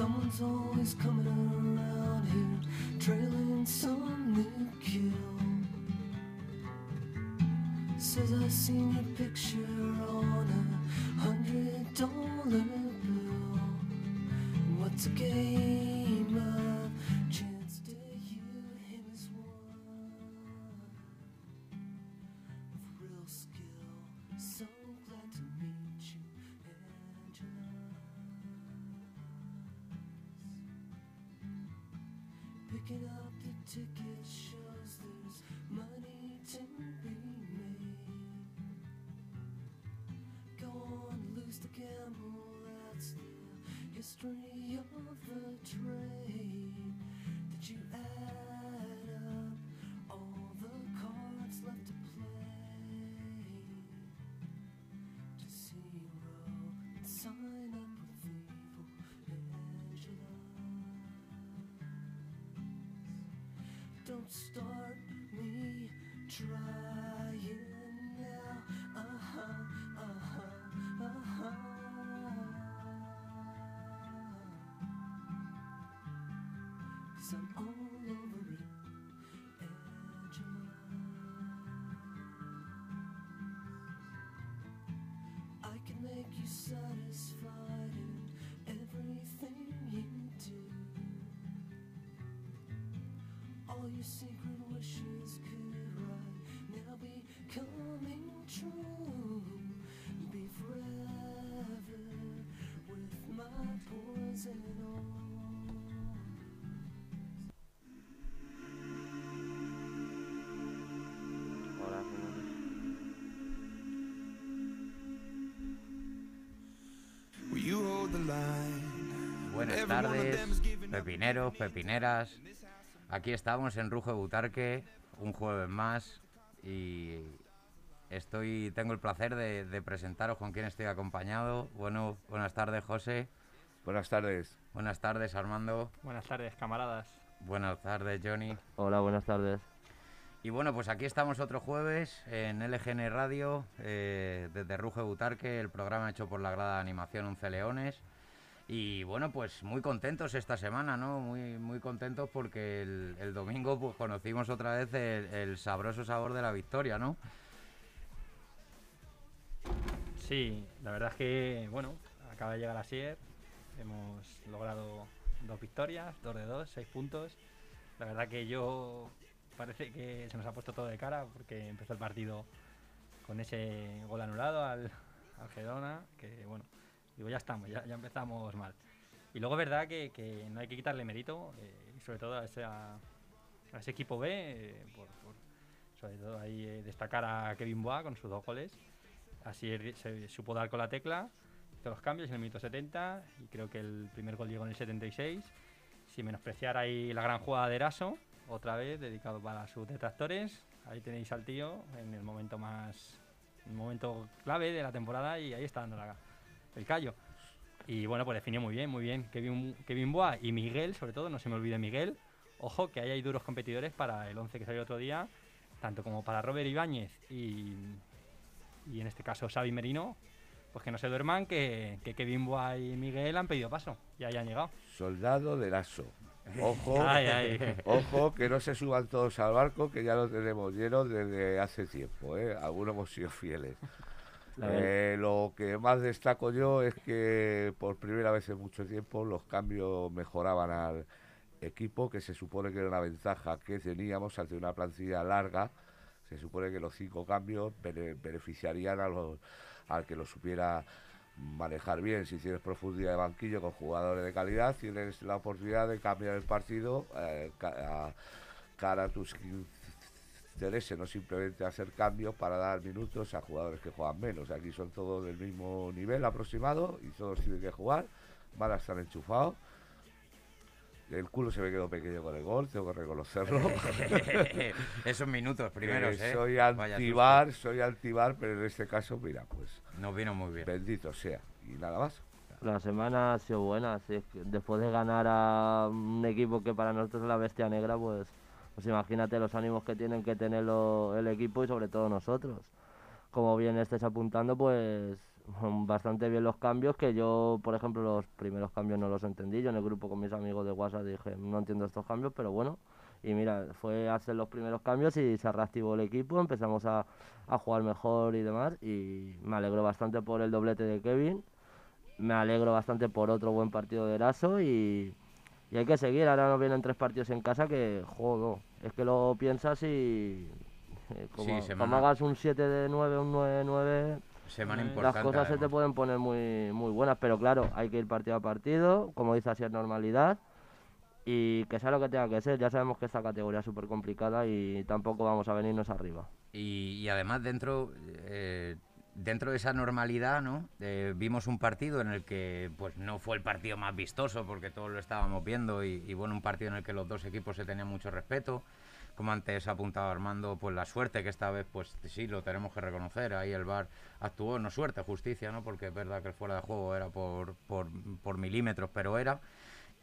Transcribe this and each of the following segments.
Someone's always coming around here, trailing some new kill. Says I seen your picture on a hundred dollar bill. What's a game ticket shows there's money to be made. Go on, lose the gamble, that's the history of the trade. Start me trying now. Uh huh, uh huh, uh huh. Cause I'm All your secret wishes could right now be coming true. Be forever with my poison on. Hola, señores. Will you hold the line? Buenas Every one of tardes, them's pepineros, pepineras. Aquí estamos en Rujo de Butarque, un jueves más y estoy, tengo el placer de, de presentaros con quién estoy acompañado. Bueno, buenas tardes, José. Buenas tardes. Buenas tardes, Armando. Buenas tardes, camaradas. Buenas tardes, Johnny. Hola, buenas tardes. Y bueno, pues aquí estamos otro jueves en LGN Radio, eh, desde Ruge Butarque, el programa hecho por la grada de animación Once Leones. Y bueno, pues muy contentos esta semana, ¿no? Muy, muy contentos porque el, domingo pues conocimos otra vez el, sabroso sabor de la victoria, ¿no? Sí, la verdad es que, bueno, acaba de llegar a Sier. Hemos logrado dos victorias, dos de dos, seis puntos. La verdad que yo parece que se nos ha puesto todo de cara porque empezó el partido con ese gol anulado al, al Girona, que bueno, digo, ya estamos, ya, empezamos mal. Y luego es verdad que, no hay que quitarle mérito, eh, sobre todo a ese, equipo B, eh, por, sobre todo ahí eh, destacar a Kevin Boa con sus dos goles. Así se supo dar con la tecla, hizo los cambios en el minuto 70 y creo que el primer gol llegó en el 76. Sin menospreciar ahí la gran jugada de Eraso, otra vez dedicado para sus detractores. Ahí tenéis al tío en el momento más momento clave de la temporada y ahí está dando la- el callo. Y bueno, pues definió muy bien, muy bien. Kevin, Kevin Boa y Miguel, sobre todo, no se me olvide Miguel. Ojo que ahí hay duros competidores para el 11 que salió otro día, tanto como para Robert Ibáñez y, y en este caso Xavi Merino, pues que no se duerman, que, que Kevin Boa y Miguel han pedido paso y ahí han llegado. Soldado del ASO. Ojo, Ay, ay. ojo, que no se suban todos al barco, que ya lo tenemos lleno desde hace tiempo. ¿eh? Algunos hemos sido fieles. Eh, lo que más destaco yo es que por primera vez en mucho tiempo los cambios mejoraban al equipo, que se supone que era una ventaja que teníamos ante una plantilla larga. Se supone que los cinco cambios bene- beneficiarían a los, al que lo supiera manejar bien. Si tienes profundidad de banquillo con jugadores de calidad, tienes la oportunidad de cambiar el partido eh, a- cara a tus intereses, no simplemente hacer cambios para dar minutos a jugadores que juegan menos. Aquí son todos del mismo nivel aproximado y todos tienen que jugar, van a estar enchufados. El culo se me quedó pequeño con el gol, tengo que reconocerlo. Esos minutos primeros, Que ¿eh? Soy antibar, soy antibar, pero en este caso, mira, pues. Nos vino muy bien. bendito sea. Y nada más. La semana ha sido buena, sí, es que después de ganar a un equipo que para nosotros es la bestia negra, pues, pues imagínate los ánimos que tienen que tener el equipo y sobre todo nosotros. Como bien estés apuntando, pues bastante bien los cambios, que yo, por ejemplo, los primeros cambios no los entendí. Yo en el grupo con mis amigos de WhatsApp dije, no entiendo estos cambios, pero bueno. Y mira, fue hacer los primeros cambios y se reactivó el equipo, empezamos a, a jugar mejor y demás. Y me alegro bastante por el doblete de Kevin, me alegro bastante por otro buen partido de Eraso y, y hay que seguir. Ahora nos vienen tres partidos en casa que, jodo, es que lo piensas y eh, como, semana- como hagas un 7 de 9, un 9 de 9, Semana Las importante. las cosas se te pueden poner muy, muy buenas, pero claro, hay que ir partido a partido, como dice así, es normalidad, y que sea lo que tenga que ser. Ya sabemos que esta categoría es súper complicada y tampoco vamos a venirnos arriba. Y, y además dentro, eh, dentro de esa normalidad, ¿no? Vimos un partido en el que pues no fue el partido más vistoso porque todos lo estábamos viendo y, y, bueno, un partido en el que los dos equipos se tenían mucho respeto. Como antes apuntaba Armando, pues la suerte que esta vez pues sí lo tenemos que reconocer. Ahí el VAR actuó, no suerte, justicia, ¿no? Porque es verdad que el fuera de juego era por, por milímetros, pero era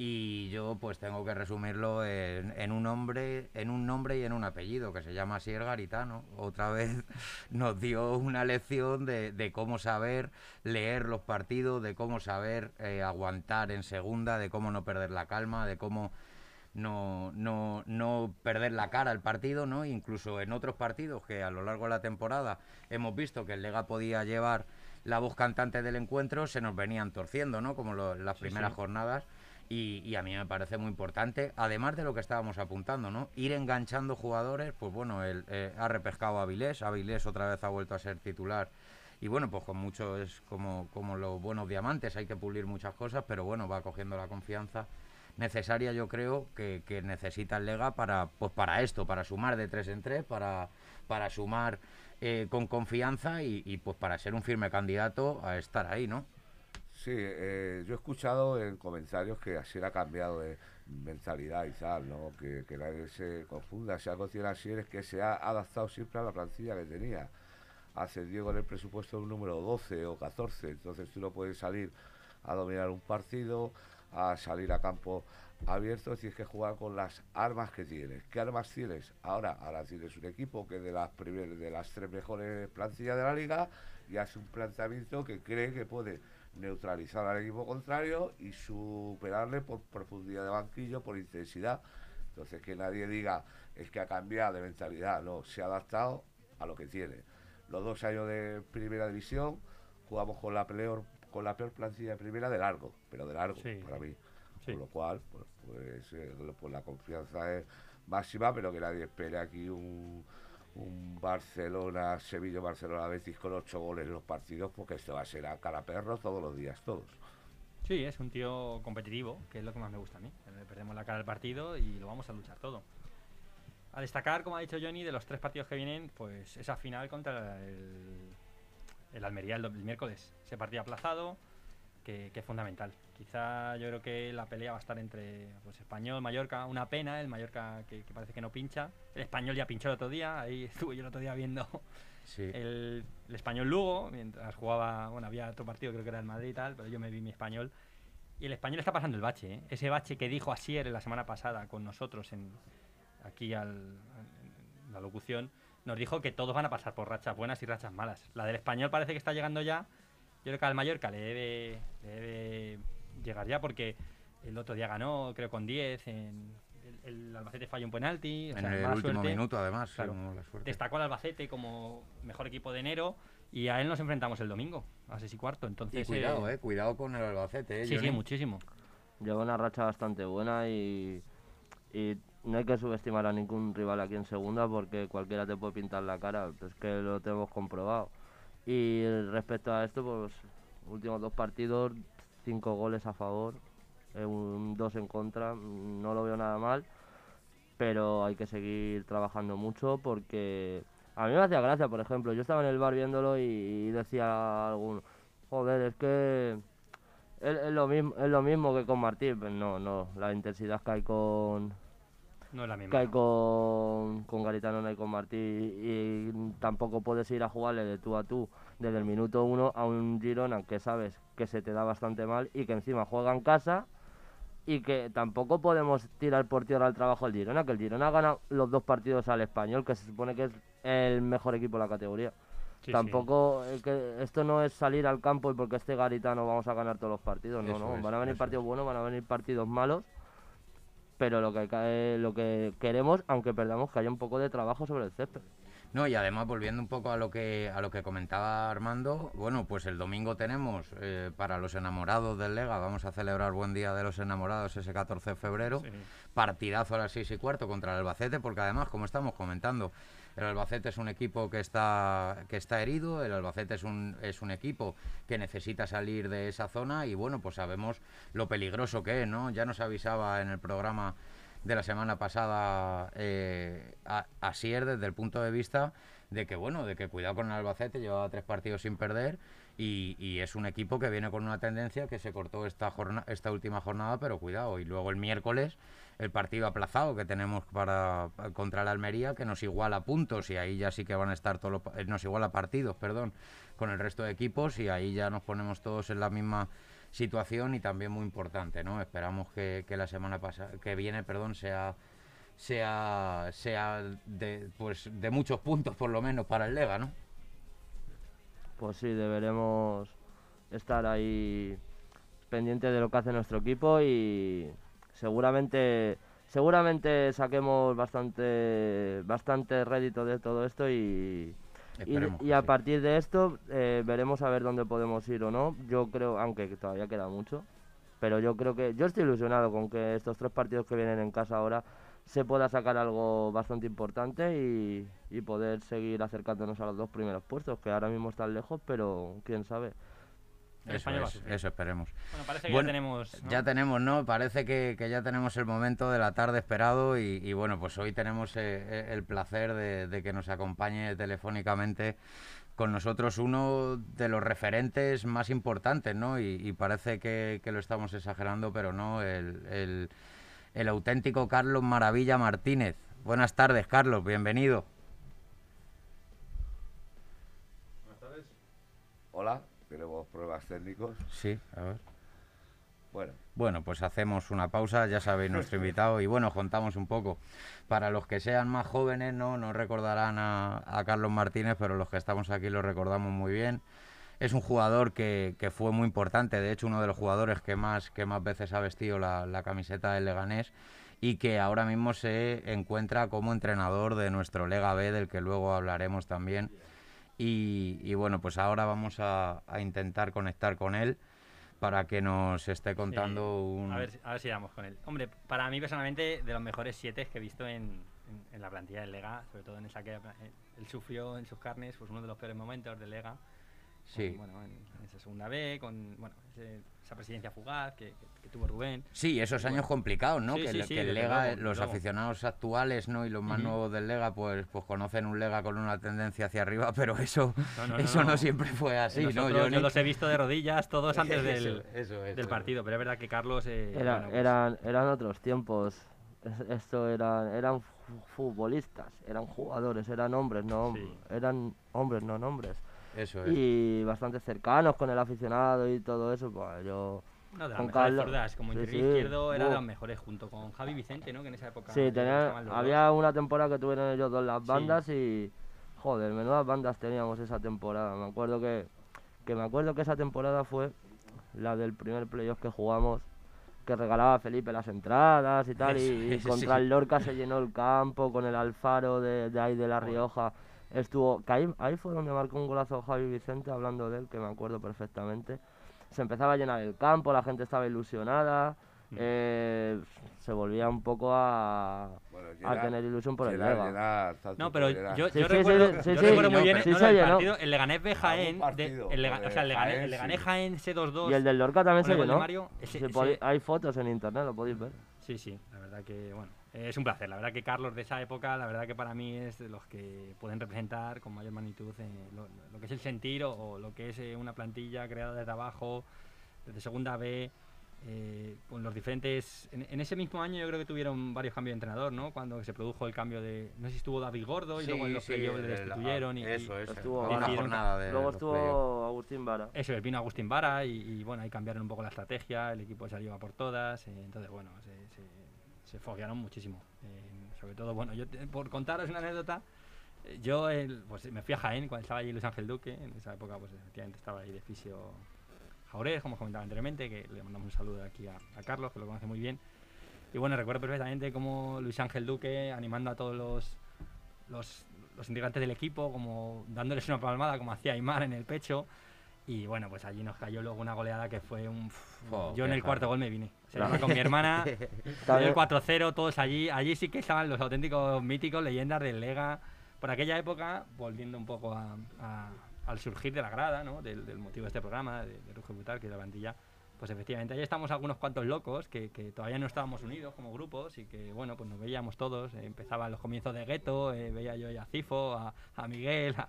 y yo pues tengo que resumirlo en, en un nombre en un nombre y en un apellido que se llama Sier Garitano otra vez nos dio una lección de, de cómo saber leer los partidos de cómo saber eh, aguantar en segunda de cómo no perder la calma de cómo no, no, no perder la cara al partido, ¿no? Incluso en otros partidos que a lo largo de la temporada hemos visto que el Lega podía llevar la voz cantante del encuentro, se nos venían torciendo, ¿no? Como lo- las Sí, primeras sí. jornadas. Y, a mí me parece muy importante, además de lo que estábamos apuntando, ¿no? Ir enganchando jugadores, pues bueno, él eh, ha repescado a Avilés, Avilés otra vez ha vuelto a ser titular. Y bueno, pues con mucho es como, como los buenos diamantes, hay que pulir muchas cosas, pero bueno, va cogiendo la confianza necesaria, yo creo, que, que necesita el Lega para, pues para esto, para sumar de tres en tres, para, para sumar eh, con confianza y, y, pues para ser un firme candidato a estar ahí, ¿no? Sí, eh, yo he escuchado en comentarios que así ha cambiado de mentalidad y tal, ¿no? Que, que nadie se confunda. Si algo tiene así es que se ha adaptado siempre a la plantilla que tenía. Ascendió con el presupuesto un número 12 o 14, entonces tú no puedes salir a dominar un partido, a salir a campo abierto, tienes que jugar con las armas que tienes. ¿Qué armas tienes? Ahora, ahora tienes un equipo que de las primer- de las tres mejores plantillas de la liga y hace un planteamiento que cree que puede neutralizar al equipo contrario y superarle por profundidad de banquillo, por intensidad. Entonces que nadie diga es que ha cambiado de mentalidad, no, se ha adaptado a lo que tiene. Los dos años de primera división jugamos con la peor, con la peor plantilla de primera de largo, pero de largo Sí. para mí. Sí. Con lo cual, pues, pues, eh, pues la confianza es máxima, pero que nadie espere aquí un, un Barcelona, Sevilla, Barcelona, Betis con ocho goles en los partidos, porque esto va a ser a cara perro todos los días, todos. Sí, es un tío competitivo, que es lo que más me gusta a mí. Perdemos la cara al partido y lo vamos a luchar todo. A destacar, como ha dicho Johnny, de los tres partidos que vienen, pues esa final contra el, el Almería el, miércoles. Ese partido aplazado, que, que es fundamental. Quizá yo creo que la pelea va a estar entre pues, Español, Mallorca. Una pena, el Mallorca que, que parece que no pincha. El Español ya pinchó el otro día, ahí estuve yo el otro día viendo Sí. el, el español Lugo, mientras jugaba, bueno, había otro partido, creo que era el Madrid y tal, pero yo me vi mi español. Y el español está pasando el bache, ¿eh? ese bache que dijo Asier la semana pasada con nosotros en, aquí al, en la locución, nos dijo que todos van a pasar por rachas buenas y rachas malas. La del español parece que está llegando ya. Yo creo que al Mallorca le debe, le debe llegar ya porque el otro día ganó, creo, con 10. En, el, el Albacete falló un penalti. o En sea, el último suerte. minuto, además, Claro. como la suerte. Destacó al Albacete como mejor equipo de enero y a él nos enfrentamos el domingo, a 6 y cuarto. Y Entonces, cuidado, eh, cuidado con el Albacete, eh, Sí, sí, muchísimo. Lleva una racha bastante buena y, y no hay que subestimar a ningún rival aquí en segunda porque cualquiera te puede pintar la cara, es que lo tenemos comprobado. Y respecto a esto, pues últimos dos partidos, cinco goles a favor, eh, un dos en contra, no lo veo nada mal, pero hay que seguir trabajando mucho porque a mí me hacía gracia, por ejemplo, yo estaba en el bar viéndolo y, decía alguno, joder, es que es, lo mismo, es lo mismo que con Martín, pero no, no, la intensidad que hay con, No es la misma. que hay con, con Garitano no hay con Martí y tampoco puedes ir a jugarle de tú a tú desde el minuto uno a un Girona que sabes que se te da bastante mal y que encima juega en casa y que tampoco podemos tirar por tierra el trabajo del Girona, que el Girona gana los dos partidos al español, que se supone que es el mejor equipo de la categoría. Sí, sí. Tampoco, eh, que esto no es salir al campo y porque esté Garitano vamos a ganar todos los partidos, no, Eso no, es, van a venir partidos buenos, van a venir partidos malos, pero lo que, cae- lo que queremos, aunque perdamos, que haya un poco de trabajo sobre el césped. No, y además volviendo un poco a lo que a lo que comentaba Armando, bueno, pues el domingo tenemos eh, para los enamorados del Lega, vamos a celebrar buen día de los enamorados ese 14 de febrero, Sí. partidazo a las 6 y cuarto contra el Albacete, porque además, como estamos comentando, el Albacete es un equipo que está, que está herido, el Albacete es un, es un equipo que necesita salir de esa zona y bueno, pues sabemos lo peligroso que es, ¿no? Ya nos avisaba en el programa de la semana pasada eh, desde el punto de vista de que bueno, de que cuidado con el Albacete, llevaba tres partidos sin perder y, es un equipo que viene con una tendencia que se cortó esta esta última jornada, pero cuidado, y luego el miércoles el partido aplazado que tenemos para contra el Almería que nos iguala puntos y ahí ya sí que van a estar todos los eh, nos iguala partidos, perdón, con el resto de equipos y ahí ya nos ponemos todos en la misma situación y también muy importante, ¿no? Esperamos que, la semana pasada que viene, perdón, sea sea sea de pues de muchos puntos por lo menos para el Lega, ¿no? Pues sí, deberemos estar ahí pendientes de lo que hace nuestro equipo y seguramente seguramente saquemos bastante bastante rédito de todo esto y, y, Esperemos y que a sí. partir de esto eh, veremos a ver dónde podemos ir o no. Yo creo, aunque todavía queda mucho, pero yo creo que yo estoy ilusionado con que estos tres partidos que vienen en casa ahora se pueda sacar algo bastante importante y, y poder seguir acercándonos a los dos primeros puestos, que ahora mismo están lejos, pero quién sabe. El Eso, España va a es, sufrir. eso esperemos. Bueno, parece que Bueno, ya tenemos. ¿no? Ya tenemos, ¿no? Parece que, que ya tenemos el momento de la tarde esperado y, y bueno, pues hoy tenemos eh, eh, el placer de, de que nos acompañe telefónicamente con nosotros uno de los referentes más importantes, ¿no? Y, y parece que, que lo estamos exagerando, pero no, el, el- el auténtico Carlos Maravilla Martínez. Buenas tardes, Carlos, bienvenido. Hola, tenemos pruebas técnicos. Sí, a ver. Bueno, Bueno, pues hacemos una pausa, ya sabéis nuestro invitado, y bueno, contamos un poco. Para los que sean más jóvenes, no, no recordarán a, a Carlos Martínez, pero los que estamos aquí lo recordamos muy bien. Es un jugador que, que fue muy importante, de hecho uno de los jugadores que más, que más veces ha vestido la, la camiseta del Leganés y que ahora mismo se encuentra como entrenador de nuestro Lega B, del que luego hablaremos también. Y, y bueno, pues ahora vamos a, a intentar conectar con él para que nos esté contando un... A ver, a ver si damos con él. Hombre, para mí personalmente, de los mejores siete que he visto en, en- en la plantilla del Lega, sobre todo en esa que eh, él sufrió en sus carnes, pues uno de los peores momentos del Lega. Sí. con, bueno, en, en esa segunda B, con bueno, ese- esa presidencia fugaz que, que- que tuvo Rubén. Sí, esos años complicados, ¿no? Sí, que sí, el, sí, que el desde Lega, luego, los luego. aficionados actuales, ¿no? Y los más nuevos del Lega, pues, pues conocen un Lega con una tendencia hacia arriba, pero eso No, eso no, no. siempre fue así, ¿no? Yo los he visto de rodillas todos antes Eso, del, eso, eso. del partido, pero es verdad que Carlos... eh, Era- bueno, pues, eran, eran otros tiempos. Es- Esto eran, eran fu- futbolistas, eran jugadores, eran hombres, no Sí. eran hombres, no nombres. Eso es. Y bastante cercanos con el aficionado y todo eso. Pues yo No, de las con mejores Carlos- como sí, interior sí, izquierdo era de buah. los mejores, junto con Javi Vicente, ¿no? Que en esa época... Sí, yo creo que tenía- estaban los dos. había una temporada que tuvieron ellos dos las Sí. bandas y joder, menudas bandas teníamos esa temporada. Me acuerdo que, que me acuerdo que esa temporada fue la del primer playoff que jugamos, que regalaba a Felipe las entradas y tal, y, Eso y es, contra sí. el Lorca se llenó el campo con el Alfaro de, de ahí de La. Rioja. Estuvo, que ahí, ahí fue donde marcó un golazo Javi Vicente, hablando de él, que me acuerdo perfectamente. Se empezaba a llenar el campo, la gente estaba ilusionada, Mm. eh, se volvía un poco a, bueno, a llenar- tener ilusión por el llenar, Lega. tanto No, pero yo, yo sí, recuerdo, sí, sí, yo recuerdo muy no, bien no, se el partido, el Leganés B Jaén, de- el, Lega- o sea, el Leganés, Jaén, el Leganés sí. Jaén C2-2. Y el del Lorca también se el llenó. Mario, ese- Se ese- hay fotos en internet, lo podéis ver. Sí, sí, la verdad que, bueno, eh, es un placer. La verdad que Carlos de esa época, la verdad que para mí es de los que pueden representar con mayor magnitud eh, lo, lo que es el sentir o, o lo que es eh, una plantilla creada desde abajo, desde segunda B, eh, con los diferentes... En, en ese mismo año yo creo que tuvieron varios cambios de entrenador, ¿no? Cuando se produjo el cambio de... No sé si estuvo David Gordo y luego en los Sí, playoffs le destituyeron y... Eso y- es. Estuvo una Vara. jornada de Luego estuvo Agustín Vara. Eso, es, vino Agustín Vara y, y, bueno, ahí cambiaron un poco la estrategia, el equipo salió a por todas, eh, entonces bueno, se, se, foguearon muchísimo. Eh, sobre todo, bueno, yo te- por contaros una anécdota, Yo el- pues, me fui a Jaén cuando estaba allí Luis Ángel Duque. En esa época, pues efectivamente estaba ahí de fisio Jaurés, como comentaba anteriormente, que le mandamos un saludo aquí a, a Carlos, que lo conoce muy bien. Y bueno, recuerdo perfectamente cómo Luis Ángel Duque animando a todos los, los, los integrantes del equipo, como dándoles una palmada, como hacía Aymar en el pecho. Y bueno, pues allí nos cayó luego una goleada que fue un. Jo, yo en el cuarto gol me vine. O sea, iba con mi hermana, el 4-0, todos allí. Allí sí que estaban los auténticos míticos, leyendas del Lega. Por aquella época, volviendo un poco a- a- al surgir de la grada, ¿no? del, del motivo de este programa, de, de Ruge Butar, que es la plantilla, pues efectivamente, ahí estamos algunos cuantos locos que, que todavía no estábamos unidos como grupos y que, bueno, pues nos veíamos todos. eh, empezaban los comienzos de Gueto, eh, veía yo a Cifo, a, a Miguel, a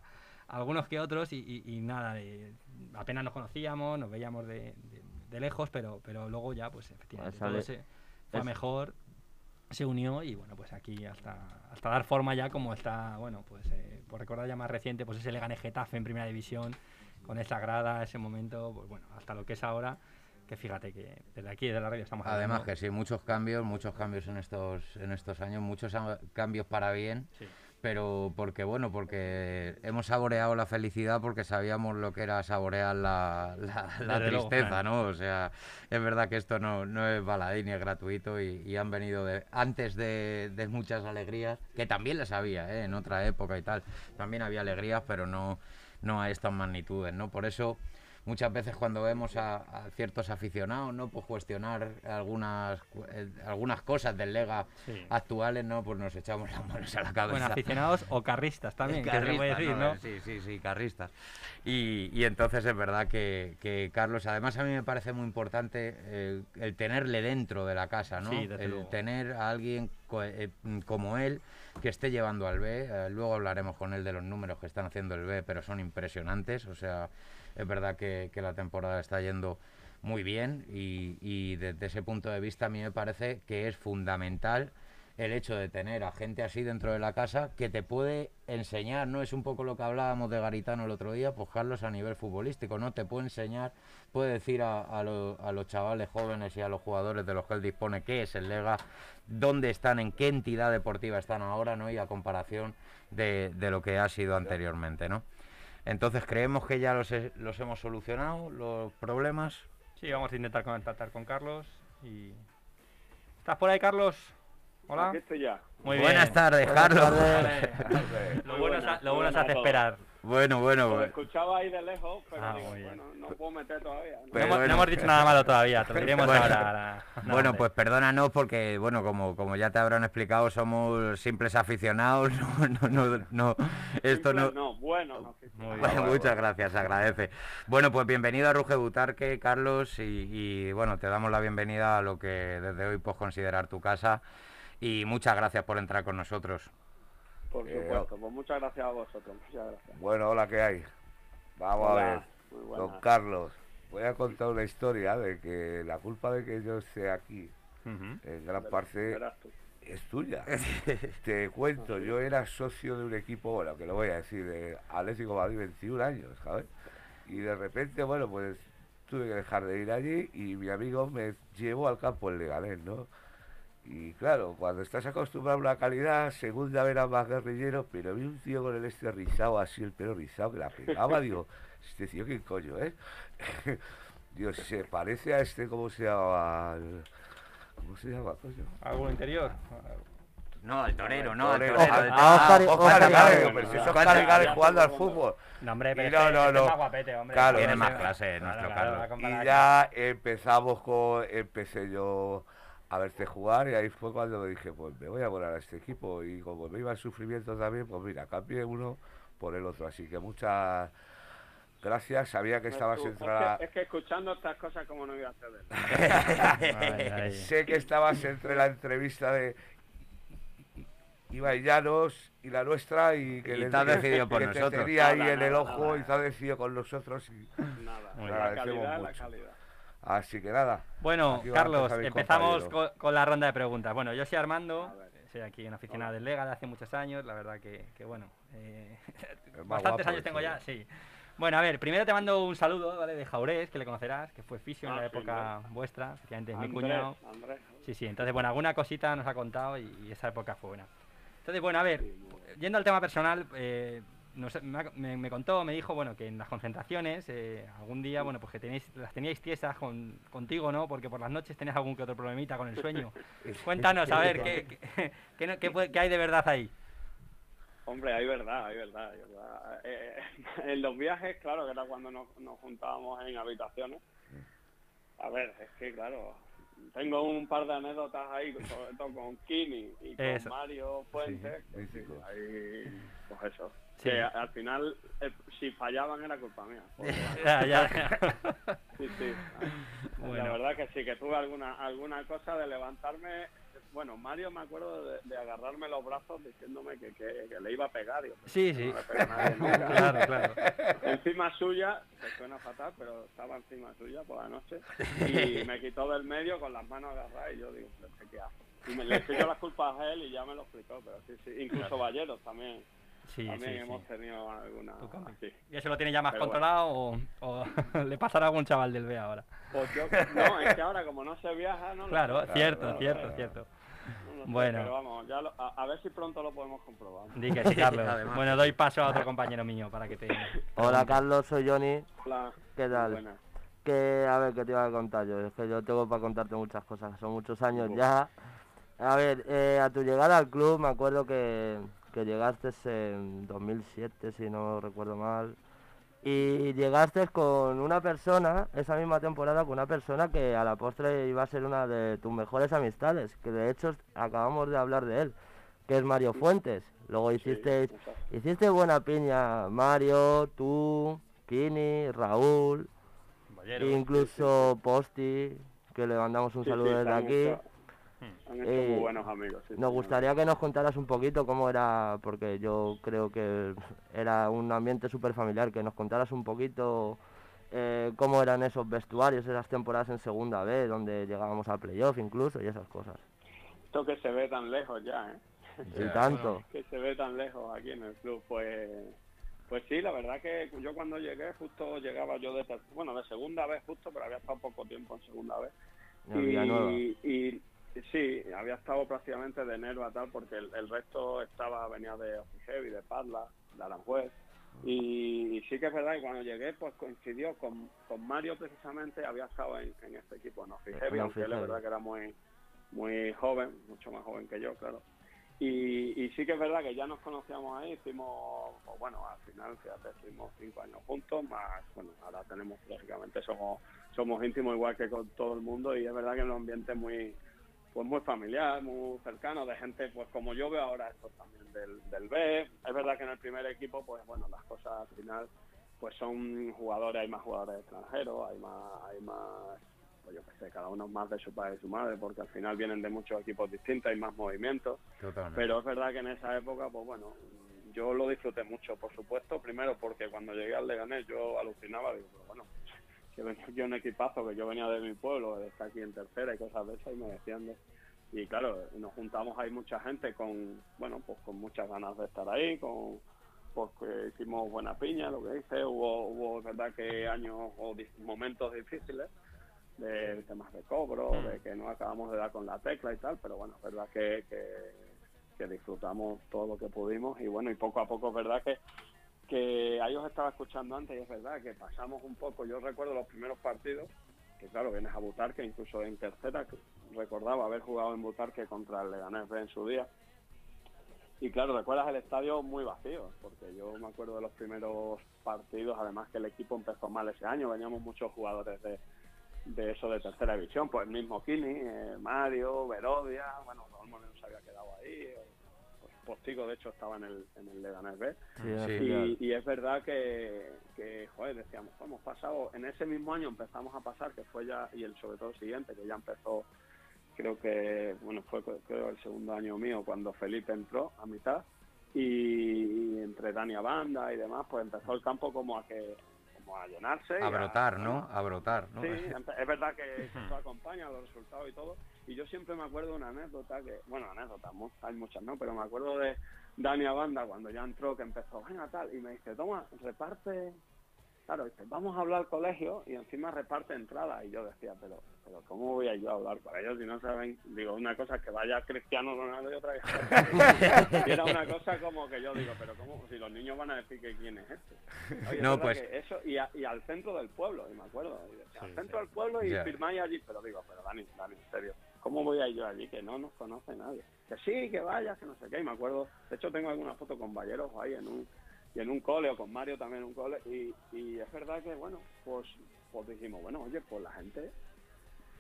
algunos que otros y, y- y nada, de- apenas nos conocíamos, nos veíamos de, de- de lejos, pero, pero luego ya, pues efectivamente, Esa todo se fue es- mejor, se unió y bueno, pues aquí hasta, hasta dar forma ya como está, bueno, pues eh, por recordar ya más reciente, pues ese Leganés Getafe en primera división, con esa grada, ese momento, pues bueno, hasta lo que es ahora, que fíjate que desde aquí, desde la radio estamos Además hablando- que sí, muchos cambios, muchos cambios en estos, en estos años, muchos cambios para bien, Sí. Pero porque bueno, porque hemos saboreado la felicidad porque sabíamos lo que era saborear la, la- la tristeza. ¿no? O sea, es verdad que esto no, no es baladí ni es gratuito y, y han venido de, antes de, de muchas alegrías, que también las había, ¿eh? en otra época y tal, también había alegrías, pero no, no a estas magnitudes, ¿no? Por eso muchas veces cuando vemos a, a ciertos aficionados, ¿no? Pues cuestionar algunas eh, algunas cosas del Lega Sí. actuales, ¿no? Pues nos echamos las manos a la cabeza. Bueno, aficionados o carristas también, que se puede decir, ¿no? Sí, sí, sí, carristas. Y, y entonces es verdad que, que Carlos, además a mí me parece muy importante eh, el tenerle dentro de la casa, ¿no? Sí, el luego. tener a alguien co- eh, como él que esté llevando al B. eh, luego hablaremos con él de los números que están haciendo el B, pero son impresionantes. O sea, es verdad que, la temporada está yendo muy bien y desde ese punto de vista a mí me parece que es fundamental el hecho de tener a gente así dentro de la casa que te puede enseñar, ¿no? Es un poco lo que hablábamos de Garitano el otro día, pues Carlos a nivel futbolístico, ¿no? Te puede enseñar, puede decir a, a lo- a los chavales jóvenes y a los jugadores de los que él dispone qué es el Lega, dónde están, en qué entidad deportiva están ahora, ¿no? Y a comparación de, lo que ha sido anteriormente, ¿no? Entonces creemos que ya los, los hemos solucionado, los problemas. Sí, vamos a intentar contactar con Carlos. ¿Estás por ahí, Carlos? Hola. Aquí estoy ya. Muy Buenas bien. tardes, Carlos. Lo bueno, lo bueno se hace esperar. Bueno, bueno, Lo bueno. escuchaba ahí de lejos, pero Ah, digo, bueno, no puedo meter todavía. ¿no? Pero hemos, no bueno. hemos dicho nada malo todavía, te lo diremos Bueno. ahora. ahora. No, Bueno, hombre. pues perdónanos porque, bueno, como, como ya te habrán explicado, somos simples aficionados. No, no, no, no, esto no... Simple No, bueno. Muy bien. Bueno, muchas gracias, se agradece. Bueno, pues bienvenido a Ruge Butarque, Carlos, y, y, bueno, te damos la bienvenida a lo que desde hoy puedes considerar tu casa. Y muchas gracias por entrar con nosotros. Por Eh, supuesto, pues muchas gracias a vosotros, muchas gracias. Bueno, hola, ¿qué hay? Vamos Hola, a ver, don. Carlos. Voy a contar una historia de que la culpa de que yo esté aquí, en gran parte, es tuya. Te cuento, yo era socio de un equipo, bueno, que lo voy a decir, de Atlético Madrid, 21 años, ¿sabes? Y de repente, bueno, pues tuve que dejar de ir allí y mi amigo me llevó al campo en Leganés, ¿no? Y claro, cuando estás acostumbrado a una calidad, segunda vez era más guerrillero, pero vi un tío con el este rizado, así el pelo rizado, que la pegaba, digo, este tío, ¿qué coño, eh? Dios, se parece a este, ¿cómo se llama? Al- ¿Cómo se llama, coño? ¿Algún interior? No, al torero, no, al Torero. Ah, Ah, Oscar- Oscar Oscar Gálvez, pero si es ¿Cuánto- Oscar Gálvez jugando al fútbol. No, hombre, pero no, este- no, este es no. más guapete, hombre. Claro. Tiene más clase nuestro claro, Carlos. Y ya empezamos con, empecé yo a verte jugar y ahí fue cuando me dije, pues me voy a volar a este equipo y como me iba el sufrimiento también, pues mira, cambié uno por el otro, así que muchas gracias, sabía que estabas Tú, entre es, la, que, es que escuchando estas cosas, como no iba a hacer sé que estabas entre la entrevista de Ibai Llanos y la nuestra y que Y le te decidido por que te nosotros. tenía ahí Nada, en el ojo nada. y te has decidido con nosotros y Nada, la calidad, la calidad. Así que nada. Bueno, Carlos, empezamos con, con la ronda de preguntas. Bueno, yo soy Armando, A ver. soy aquí una aficionada del Lega de hace muchos años, la verdad que, que bueno, eh, bastantes guapo años tengo ya, sí. Bueno, a ver, primero te mando un saludo, ¿vale? De Jaurés, que le conocerás, que fue fisio en Ah, la sí, época vuestra, efectivamente es mi cuñado. Andrés. Sí, sí, entonces, bueno, alguna cosita nos ha contado y, y esa época fue buena. Entonces, bueno, a ver, yendo al tema personal, eh, no sé, me, me- contó, me dijo, bueno, que en las concentraciones, eh, algún día, bueno, pues que tenéis, las teníais tiesas con, contigo, ¿no? Porque por las noches tenías algún que otro problemita con el sueño. Cuéntanos, a ver, ¿qué, qué, qué hay de verdad ahí? Hombre, hay verdad, hay verdad, hay verdad. Eh, en los viajes, claro, que era cuando nos, nos juntábamos en habitaciones. A ver, es que claro, tengo un par de anécdotas ahí, sobre todo con Kini y con Eso. Mario Fuentes. sí, ahí, pues eso. Sí. Que al final, eh, si fallaban era culpa mía. porque- Ya, ya, ya. Sí, sí. Bueno. La verdad que sí, que tuve alguna alguna cosa de levantarme. Bueno, Mario me acuerdo de, de agarrarme los brazos diciéndome que, que, que le iba a pegar. Digo, Sí, "No sí. le pega a nadie nunca". Claro, claro. Encima suya, que suena fatal, pero estaba encima suya por la noche y me quitó del medio con las manos agarradas y yo digo, "¿Pero este ¿qué hace? Y me le yo las culpas a él y ya me lo explicó, pero sí, sí. Incluso Valleros también, Sí, también sí, hemos sí. tenido alguna así. ¿Y eso lo tiene ya más Pero bueno. controlado o, o le pasará a algún chaval del B ahora? Pues yo, no, es que ahora como no se viaja, no lo Claro, sé. cierto, lo cierto, sé. cierto. No lo sé, Bueno. Pero vamos, ya lo- a, a ver si pronto lo podemos comprobar. Di que sí, Carlos. Además. Bueno, doy paso a otro compañero mío para que te... Hola Carlos, soy Johnny. Hola. ¿Qué tal? Buenas. Que, a ver, ¿qué te iba a contar yo? Es que yo tengo para contarte muchas cosas, son muchos años Uf. ya. A ver, eh, a tu llegada al club me acuerdo que, que llegaste en 2007, si no recuerdo mal. Y llegaste con una persona, esa misma temporada, con una persona que a la postre iba a ser una de tus mejores amistades, que de hecho acabamos de hablar de él, que es Mario Fuentes. Luego hiciste, exacto. hiciste buena piña, Mario, tú, Kini, Raúl, incluso Posti, que le mandamos un Sí, saludo sí, desde aquí. Han hecho Eh, muy buenos amigos. sí, Nos gustaría que nos contaras un poquito cómo era, porque yo creo que era un ambiente súper familiar, que nos contaras un poquito eh, cómo eran esos vestuarios, esas temporadas en segunda B, donde llegábamos al playoff incluso y esas cosas. Esto que se ve tan lejos ya, ¿eh? y tanto. que se ve tan lejos aquí en el club, pues pues sí, la verdad que yo cuando llegué justo llegaba yo de bueno de segunda vez justo, pero había estado poco tiempo en segunda vez y, y sí, había estado prácticamente de enero a tal porque el, el resto estaba venía de Heavy, de Padla, de Aranjuez y, y sí que es verdad que cuando llegué pues coincidió con, con Mario precisamente, había estado en, en este equipo en En Heavy, aunque él es verdad que era muy muy joven, mucho más joven que yo, claro. Y, y sí que es verdad que ya nos conocíamos ahí, hicimos, bueno, al final, fíjate, estuvimos cinco años juntos, más, bueno, ahora tenemos, lógicamente, somos somos íntimos igual que con todo el mundo y es verdad que es un ambiente muy, pues muy familiar, muy cercano, de gente, pues como yo veo ahora esto también del, del B. Es verdad que en el primer equipo, pues bueno, las cosas al final, pues son jugadores, hay más jugadores extranjeros, hay más, hay más, pues yo qué sé, cada uno más de su padre y su madre, porque al final vienen de muchos equipos distintos, hay más movimientos. Totalmente. Pero es verdad que en esa época, pues bueno, yo lo disfruté mucho, por supuesto. Primero porque cuando llegué al Leganés yo alucinaba, digo, pero bueno, que venía aquí un equipazo, que yo venía de mi pueblo, de estar aquí en tercera y cosas de esas, y me decían de... Y claro, nos juntamos ahí mucha gente con, bueno, pues con muchas ganas de estar ahí, con porque hicimos buena piña, lo que dice, hubo, verdad que años o momentos difíciles, de temas de cobro, de que no acabamos de dar con la tecla y tal, pero bueno, es verdad que, que, que disfrutamos todo lo que pudimos. Y bueno, y poco a poco es verdad que, que ahí os estaba escuchando antes y es verdad que pasamos un poco, yo recuerdo los primeros partidos, que claro, vienes a Butarque, incluso en tercera, que recordaba haber jugado en Butarque contra el Leganés en su día, y claro, recuerdas el estadio muy vacío, porque yo me acuerdo de los primeros partidos, además que el equipo empezó mal ese año, veníamos muchos jugadores de, de eso de tercera división, pues el mismo Kini, eh, Mario, Verodia, bueno, Raúl Moreno se había quedado ahí, Postigo de hecho estaba en el, en el Leganés B, Sí, Sí. y, y es verdad que, que, joder, decíamos, "Jo, hemos pasado, en ese mismo año empezamos a pasar, que fue ya, y el sobre todo el siguiente, que ya empezó, creo que, bueno, fue creo el segundo año mío cuando Felipe entró a mitad, y, y entre Dani Banda y demás, pues empezó el campo como a que como a llenarse. A brotar, ¿no? A brotar, ¿no? Sí, es verdad que eso acompaña los resultados y todo. Y yo siempre me acuerdo de una anécdota que, bueno, anécdotas, hay muchas, ¿no? Pero me acuerdo de Dani Banda cuando ya entró, que empezó, venga tal, y me dice, toma, reparte claro, dice, vamos a hablar al colegio y encima reparte entradas. Y yo decía, pero, pero ¿cómo voy a yo a hablar con ellos si no saben? Digo, una cosa es que vaya Cristiano Ronaldo y otra vez. y era una cosa como que yo digo, pero ¿cómo? Si los niños van a decir que quién es este. Oye, No, pues- que Eso, y, a- y al centro del pueblo, y me acuerdo. y decía, al centro sí. del pueblo y Ya. firmáis allí. Pero digo, pero Dani, Dani, en serio. ¿Cómo voy a ir yo allí? Que no nos conoce nadie. Que sí, que vayas, que no sé qué. Y me acuerdo, de hecho tengo alguna foto con Valleros ahí en un, y en un cole, o con Mario también en un cole. Y, y es verdad que, bueno, pues, pues dijimos, bueno, oye, pues la gente,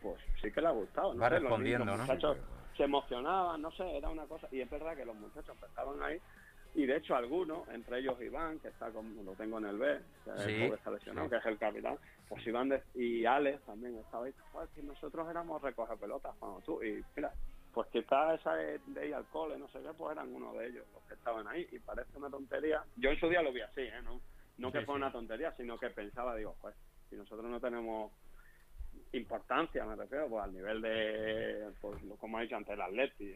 pues sí que le ha gustado. No Va sé, respondiendo, los muchachos se emocionaban, no sé, era una cosa. Y es verdad que los muchachos empezaban ahí. Y de hecho algunos, entre ellos Iván, que está con, lo tengo en el B, que es Sí, el pobre está lesionado, sí. que es el capitán, pues Iván de- y Alex también estaba ahí, "Joder, que nosotros éramos recoger pelotas cuando tú, y mira, pues quizás esa de, de ir al cole, no sé qué, pues eran uno de ellos los que estaban ahí, y parece una tontería. Yo en su día lo vi así, ¿eh? No, no que Sí, fue sí. una tontería, sino que pensaba, digo, pues, si nosotros no tenemos importancia, me refiero, pues al nivel de, pues lo- como ha dicho antes, el Atleti.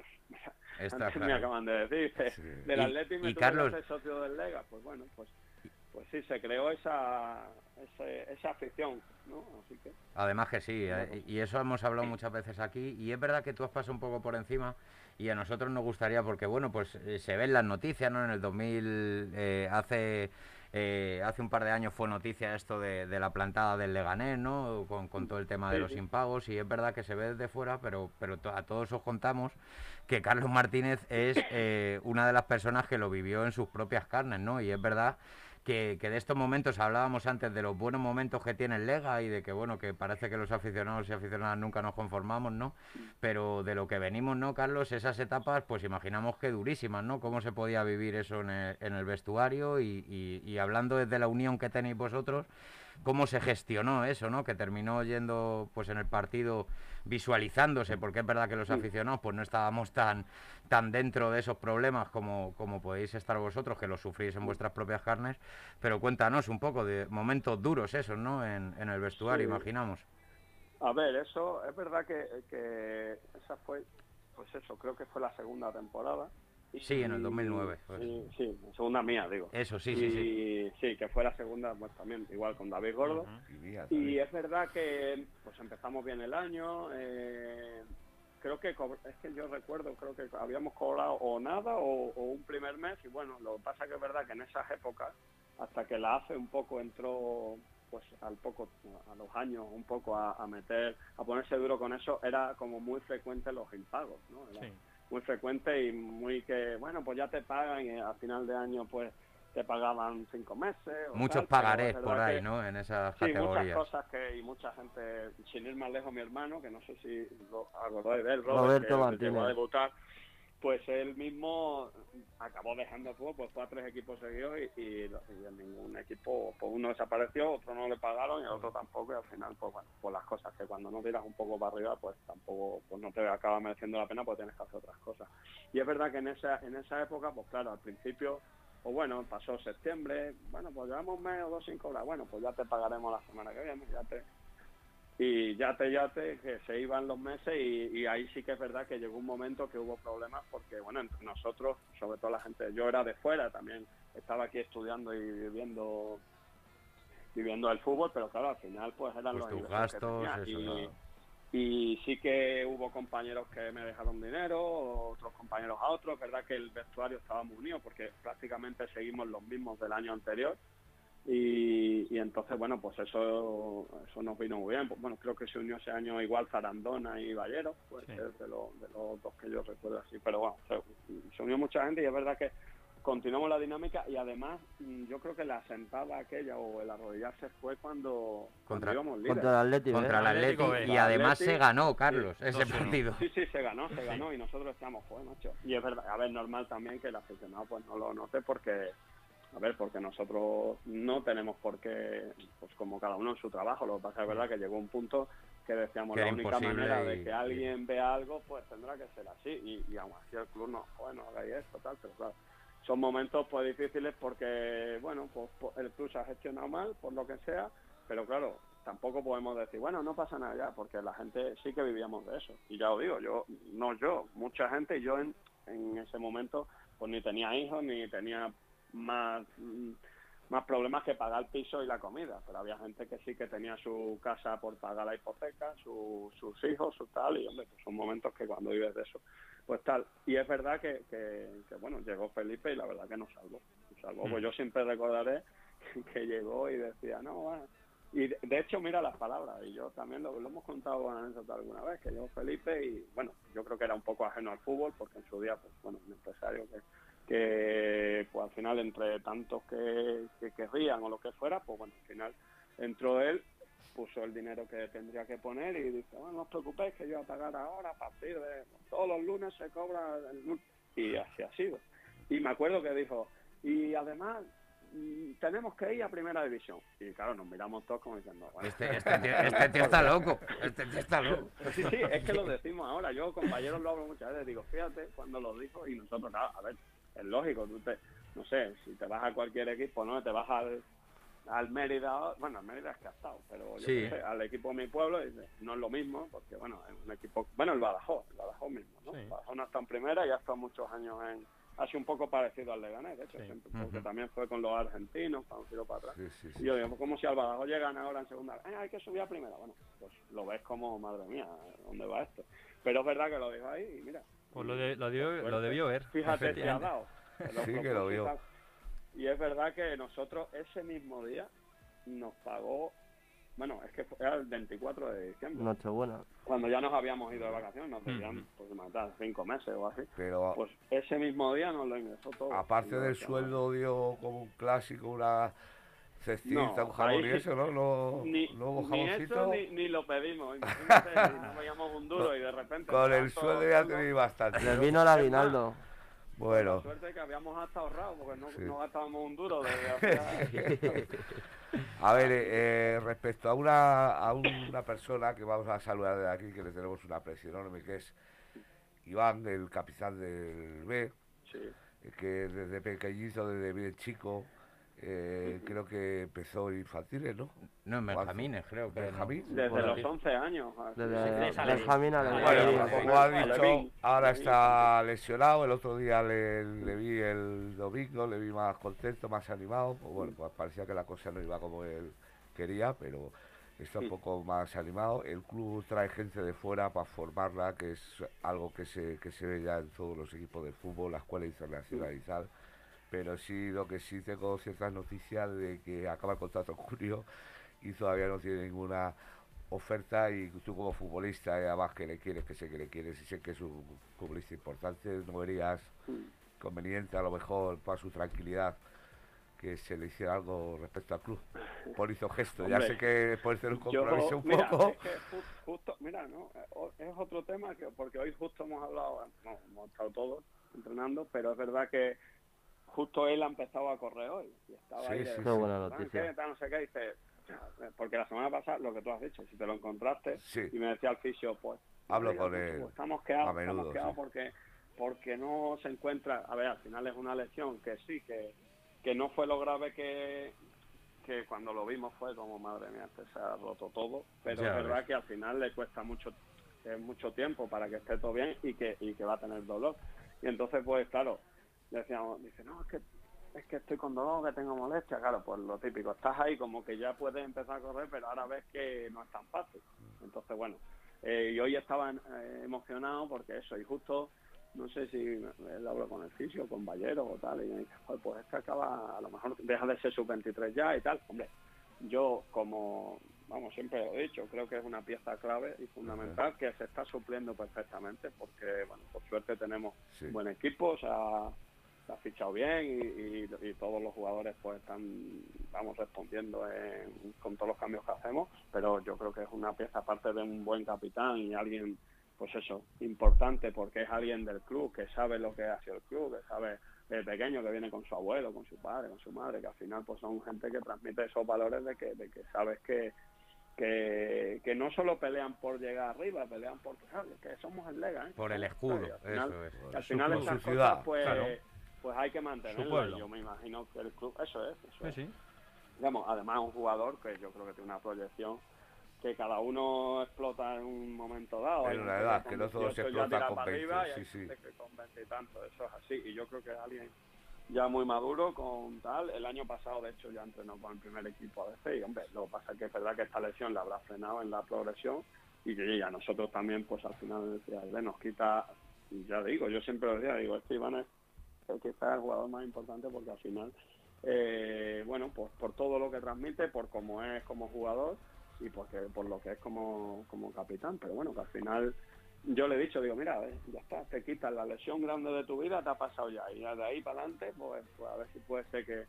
Está Antes me acaban de decir, de- Sí. del Y- Atleti me y tuve Carlos- que hacer socio del Lega, pues bueno, pues pues sí, se creó esa, esa afición, ¿no? Así que, Además que sí, eh, y eso hemos hablado muchas veces aquí, y es verdad que tú has pasado un poco por encima, y a nosotros nos gustaría, porque bueno, pues eh, se ven las noticias, ¿no? En el 2000, eh, hace, eh, hace un par de años fue noticia esto de, de la plantada del Leganés, ¿no? Con, con todo el tema de Sí, los sí. impagos, y es verdad que se ve desde fuera, pero, pero to- a todos os contamos que Carlos Martínez es eh, una de las personas que lo vivió en sus propias carnes, ¿no? Y es verdad que, de estos momentos hablábamos antes de los buenos momentos que tiene el Lega y de que bueno que parece que los aficionados y aficionadas nunca nos conformamos, ¿no? Pero de lo que venimos, ¿no, Carlos? Esas etapas, pues imaginamos que durísimas, ¿no? ¿Cómo se podía vivir eso en el, en el vestuario? Y- y hablando desde la unión que tenéis vosotros, ¿cómo se gestionó eso, ¿no? Que terminó yendo pues en el partido visualizándose, porque es verdad que los aficionados pues no estábamos tan, tan dentro de esos problemas como, como podéis estar vosotros, que los sufrís en vuestras propias carnes, pero cuéntanos un poco de momentos duros esos, ¿no? En, en el vestuario, Sí. imaginamos. a ver, eso es verdad que, que esa fue, pues eso, creo que fue la segunda temporada. Y- Sí, en el 2009, pues. Sí, sí, segunda mía, digo. Eso, sí, sí, sí. sí, que fue la segunda, pues también, igual con David Gordo. Y mía Y también. es verdad que pues empezamos bien el año. eh, creo que es que yo recuerdo, creo que habíamos cobrado o nada o, o un primer mes. Y bueno, lo que pasa que es verdad que en esas épocas, hasta que la AFE un poco entró, pues al poco, a los años, un poco a, a meter, a ponerse duro con eso, era como muy frecuente los impagos, ¿no? Era Sí. Muy frecuente y muy que, bueno, pues ya te pagan y a final de año pues te pagaban cinco meses. o Muchos tal, pagarés por ahí, que- ¿no? En esas Sí, muchas cosas que y mucha gente, sin ir más lejos, mi hermano, que no sé si lo acordáis de él, Roberto Robert, que Martínez. llegó a debutar, pues él mismo acabó dejando el fútbol, pues fue a tres equipos seguidos y, y, ningún equipo, pues uno desapareció, otro no le pagaron y el otro tampoco, y al final, pues bueno, pues las cosas que cuando no tiras un poco para arriba, pues tampoco, pues no te acaba mereciendo la pena, pues tienes que hacer otras cosas. Y es verdad que en esa, en esa época, pues claro, al principio pues bueno, pasó septiembre, bueno, pues llevamos un mes o dos sin cobrar, bueno, pues ya te pagaremos la semana que viene, ya te... Y ya te, ya te, que se iban los meses y, y ahí sí que es verdad que llegó un momento que hubo problemas porque, bueno, entre nosotros, sobre todo la gente, yo era de fuera también, estaba aquí estudiando y viviendo viviendo el fútbol, pero claro, al final pues eran Pues los que gastos, eso, y, claro. y sí que hubo compañeros que me dejaron dinero, otros compañeros a otros. Es verdad que el vestuario estaba muy unido porque prácticamente seguimos los mismos del año anterior. Y, y entonces, bueno, pues eso eso nos vino muy bien. Pues, bueno, creo que se unió ese año igual Zarandona y Ballero, pues Sí. de, los, de los dos que yo recuerdo así. Pero bueno, se, se unió mucha gente y es verdad que continuamos la dinámica y además mm, yo creo que la sentada aquella o el arrodillarse fue cuando, cuando Contra- íbamos líderes. Contra el Atlético. Contra el Atlético y además se ganó, Carlos, sí, ese 2-1. partido. Sí, sí, se ganó, se ganó y nosotros estamos, joder, macho. Y es verdad, a ver, normal también que el aficionado pues no lo note porque, a ver, porque nosotros no tenemos por qué, pues como cada uno en su trabajo, lo que pasa es verdad que llegó un punto que decíamos Que la única manera y- de que alguien vea algo, pues tendrá que ser así. Y, y aún así el club no, joder, no hagáis esto, tal, pero claro. Son momentos pues difíciles porque, bueno, pues, pues, el club se ha gestionado mal, por lo que sea, pero claro, tampoco podemos decir, bueno, no pasa nada ya, porque la gente sí que vivíamos de eso. Y ya os digo, yo, no yo, mucha gente, yo en, en ese momento, pues ni tenía hijos, ni tenía más, mm, más problemas que pagar el piso y la comida, pero había gente que sí que tenía su casa por pagar la hipoteca, su- sus hijos, su tal, y hombre, pues son momentos que cuando vives de eso, pues tal. Y es verdad que, que, que, bueno, llegó Felipe y la verdad que nos salvó. Nos salvó. Pues yo siempre recordaré que llegó y decía, no, bueno. Y de, de hecho, mira las palabras, y yo también lo, lo hemos contado alguna vez, que llegó Felipe y, bueno, yo creo que era un poco ajeno al fútbol, porque en su día, pues bueno, un empresario que, que pues al final entre tantos que, que querrían o lo que fuera, pues bueno, al final entró él, puso el dinero que tendría que poner y dice, bueno, no os preocupéis que yo voy a pagar ahora a partir de todos los lunes se cobra el lunes. Y así ha sido. Y me acuerdo que dijo, y además mm, tenemos que ir a primera división. Y claro, nos miramos todos como diciendo, bueno, Este, este tío, este tío está loco. Este tío está loco. Sí, sí, es que lo decimos ahora. Yo, compañeros, lo hablo muchas veces. Digo, fíjate cuando lo dijo y nosotros, claro, a ver, es lógico. Tú te, no sé, si te vas a cualquier equipo, ¿no? Te vas al, al Mérida, bueno, al Mérida es que ha estado, pero yo Sí. sé, al equipo de mi pueblo no es lo mismo, porque bueno, es un equipo, bueno, el Badajoz, el Badajoz mismo, ¿no? Sí. El Badajoz no está en primera y ha estado muchos años en, ha sido un poco parecido al Leganés, de hecho, Sí. siempre, porque también fue con los argentinos, cuando tiró para atrás. Sí, sí, Y yo digo, pues como si al Badajoz llegan ahora en segunda. "Eh, hay que subir a primera. Bueno, pues lo ves como, madre mía, ¿dónde va esto? Pero es verdad que lo dijo ahí y mira. Pues lo, de- lo, dio- lo Suerte. debió ver. Fíjate si ha dado. Sí que lo vio. Y es verdad que nosotros ese mismo día nos pagó, bueno, es que fue- era el 24 de diciembre, Nochebuena. cuando ya nos habíamos ido de vacaciones, nos debían, Ujú. pues, matar cinco meses o así. Pero Pues ese mismo día nos lo ingresó todo. aparte del sueldo dio como un clásico, una cestita, No, un jamón ahí- y eso, ¿no? No, ni, no hubo ni eso ni, ni lo pedimos. Imagínate no veíamos un duro y de repente. Con el sueldo ya tenéis bastante. Le ¿no? vino el aguinaldo. La Bueno, suerte que habíamos hasta ahorrado porque no, Sí. no gastábamos un duro desde hacía- a ver, eh, respecto a una, a una persona que vamos a saludar de aquí, que le tenemos una aprecio enorme, que es Iván, el capitán del B, Sí. que desde pequeñito, desde bien chico, eh, creo que empezó infantiles, ¿no? No, en Benjamines, creo que. Desde Bueno, los sí. 11 años. así. Desde. Benjamín a Bueno, como ha dicho, ahora está lesionado. El otro día le, le vi el domingo, le vi más contento, más animado. Pues bueno, pues parecía que la cosa no iba como él quería, pero está un poco más animado. El club trae gente de fuera para formarla, que es algo que se, que se ve ya en todos los equipos de fútbol, la escuela internacional y tal. Pero sí, lo que sí tengo ciertas noticias de que acaba el contrato en junio y todavía no tiene ninguna oferta y tú como futbolista, y además que le quieres, que sé que le quieres y sé que es un futbolista importante, no verías conveniente a lo mejor para su tranquilidad que se le hiciera algo respecto al club. Por hizo gesto, ya sé que puede ser un Yo, compromiso un mira, poco. es que justo, mira, no, Eh, es otro tema que porque hoy justo hemos hablado, no, hemos estado todos entrenando, pero es verdad que justo él ha empezado a correr hoy y estaba Sí, ahí de sí, decir, Qué buena "¿Sabes noticia. qué? Tal, no sé qué, dice, "Eh, porque la semana pasada lo que tú has dicho, si te lo encontraste Sí. y me decía el fisio, pues Hablo con pues, él pues, estamos quedados, a menudo, estamos quedados sí. porque porque no se encuentra, a ver, al final es una lesión que sí, que, que no fue lo grave que, que cuando lo vimos fue como, madre mía, este se ha roto todo, pero Ya es verdad ves. que al final le cuesta mucho mucho tiempo para que esté todo bien y que, y que va a tener dolor. Y entonces, pues claro, decíamos, dice, no, es que es que estoy con dolor, que tengo molestia, claro, pues lo típico, estás ahí como que ya puedes empezar a correr, pero ahora ves que no es tan fácil. Entonces, bueno, eh, y hoy estaba eh, emocionado porque eso, y justo, no sé si él habló con el fisio, con Ballero o tal, y me dice, "Joder, pues este acaba, a lo mejor deja de ser sub-23 ya y tal. Hombre, yo como, vamos, siempre lo he dicho, creo que es una pieza clave y fundamental que se está supliendo perfectamente porque, bueno, por suerte tenemos Sí. buen equipo, o sea, se ha fichado bien y, y- y todos los jugadores pues están, vamos, respondiendo en- con todos los cambios que hacemos, pero yo creo que es una pieza aparte de un buen capitán y alguien, pues eso, importante porque es alguien del club que sabe lo que ha sido el club, que sabe el pequeño que viene con su abuelo, con su padre, con su madre, que al final pues son gente que transmite esos valores de que, de que sabes que que, que no solo pelean por llegar arriba, pelean por ¿sabes? que somos el Lega, ¿eh? Por el escudo, al final- eso es. al final esas su ciudad, cosas pues, claro. Pues hay que y Yo me imagino que el club, eso es, eso es. sí. Digamos, además un jugador que yo creo que tiene una proyección que cada uno explota en un momento dado. En una edad, que no todos 18 ya explotan con para 20, arriba y sí, sí. gente que con 20 y tanto, eso es así. Y yo creo que es alguien ya muy maduro con tal. El año pasado, de hecho, ya entrenó con el primer equipo ADC y, hombre, lo que pasa es que es verdad que esta lesión le habrá frenado en la progresión y que ya nosotros también, pues al final decía, "Ve, nos quita, y ya digo, yo siempre lo decía, digo, este Iván es el quizás el jugador más importante porque al final, eh, bueno, pues por todo lo que transmite, por cómo es como jugador y porque por lo que es como, como capitán, pero bueno, que al final yo le he dicho, digo, mira, eh, ya está, te quitas la lesión grande de tu vida, te ha pasado ya, y de ahí para adelante, pues, pues a ver si puede ser que,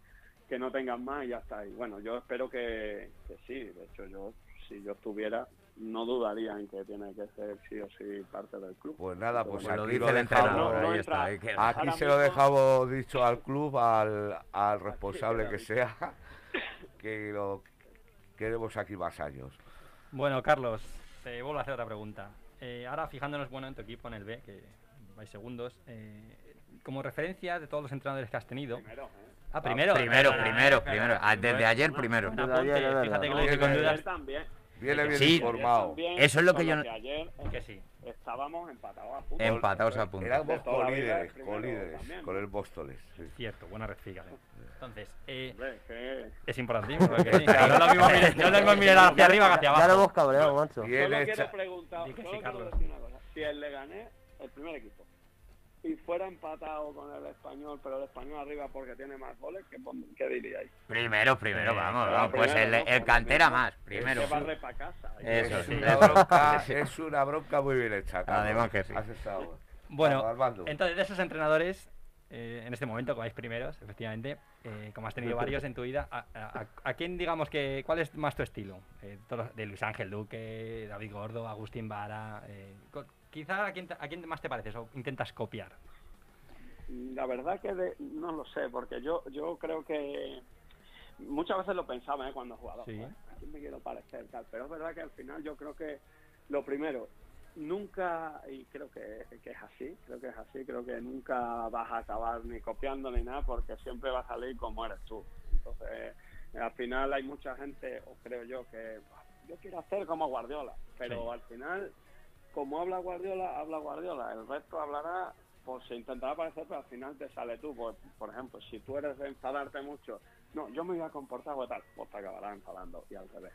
que no tengas más y ya está. Y bueno, yo espero que, que sí, de hecho yo, si yo estuviera, no dudaría en que tiene que ser sí o sí parte del club. Pues nada, pues Pero lo aquí dice lo el dejamos. entrenador, No, no ahí entra- está. ahí queda. Aquí se lo dejamos dicho al club, al, al responsable que sea, que lo queremos aquí más años. Bueno, Carlos, te vuelvo a hacer otra pregunta. Eh, ahora fijándonos bueno en tu equipo en el B, que vais segundos, eh, como referencia de todos los entrenadores que has tenido. Primero, ¿eh? Ah, primero. Primero, perdona, primero, primero. Ah, Desde ayer, primero. Apunte, fíjate que lo hice con dudas. Viene bien Sí. Informado. Eso es lo que yo no- ayer Que sí. estábamos empatados a punto. Empatados a punto. Éramos colíderes, colíderes, con el Móstoles. sí. Cierto, buena. Entonces, eh, Hombre, que- es importante, porque sí, no es lo mismo mirar- no es lo mismo mirar hacia arriba que hacia Ya lo abajo. hemos cabreado, macho. Solo quiero preguntar, que solo sí, quiero decir una cosa. Si el Leganés, el primer equipo, y fuera empatado con el español, pero el español arriba porque tiene más goles, ¿qué, qué diríais? Primero, primero, Eh, vamos. Vamos, Pues el, ¿no? el Por cantera más, primero. Que barre para casa. Eso es, sí. una bronca, es una bronca muy bien hecha. Carlos. Además que sí. Has estado- Bueno, Armando. entonces de esos entrenadores, eh, en este momento, que vais primeros, efectivamente, eh, como has tenido varios en tu vida, ¿a, a- a quién digamos que, cuál es más tu estilo? Eh, todos- de Luis Ángel Duque, David Gordo, Agustín Vara, eh, quizá a quién, a quién más te pareces o intentas copiar. La verdad que de- no lo sé, porque yo yo creo que muchas veces lo pensaba ¿eh? cuando jugaba. Sí. "Joder, ¿A quién me quiero parecer? Tal. Pero es verdad que al final yo creo que lo primero, nunca, y creo que, que es así, creo que es así, creo que nunca vas a acabar ni copiando ni nada, porque siempre va a salir como eres tú. Entonces, eh, al final hay mucha gente, o creo yo, que "Buah, yo quiero hacer como Guardiola, pero Sí. al final, como habla Guardiola, habla Guardiola, el resto hablará pues se intentará parecer, pero al final te sale tú. Pues, por ejemplo, si tú eres de enfadarte mucho, no, yo me voy a comportar o tal, pues te acabarás enfadando y al revés.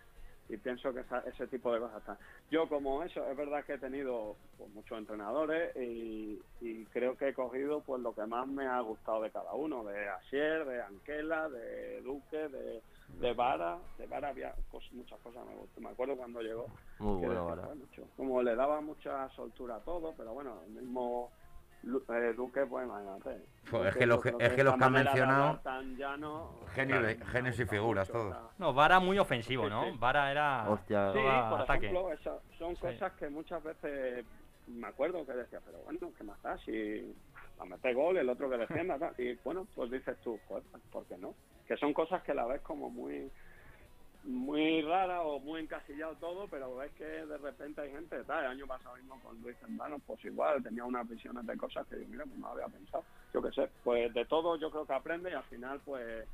Y pienso que esa- ese tipo de cosas están. Yo como eso, es verdad que he tenido pues, muchos entrenadores y, y creo que he cogido pues lo que más me ha gustado de cada uno, de Asier, de Anquela, de Duque, de, de Vara. De Vara había cos- muchas cosas me gustó. Me acuerdo cuando llegó, Muy como le daba mucha soltura a todo, pero bueno, el mismo Lu- eh, Duque, pues imagínate. Pues es que los que- creo es que los que han mencionado, llano, genio ha genios y figuras, todos. No, Vara muy ofensivo, ¿no? sí. Vara era Hostia. Sí, por ataque. ejemplo, eso- son Sí. cosas que muchas veces me acuerdo que decía, pero bueno, ¿qué más da? Si a meter gol, el otro que defienda, y bueno, pues dices tú, pues, ¿por qué no? Que son cosas que la ves como muy muy rara o muy encasillado todo, pero ves que de repente hay gente, tal, el año pasado mismo con Luis Zembano, pues igual, tenía unas visiones de cosas que yo, mira, pues no había pensado, yo qué sé, pues de todo yo creo que aprende y al final pues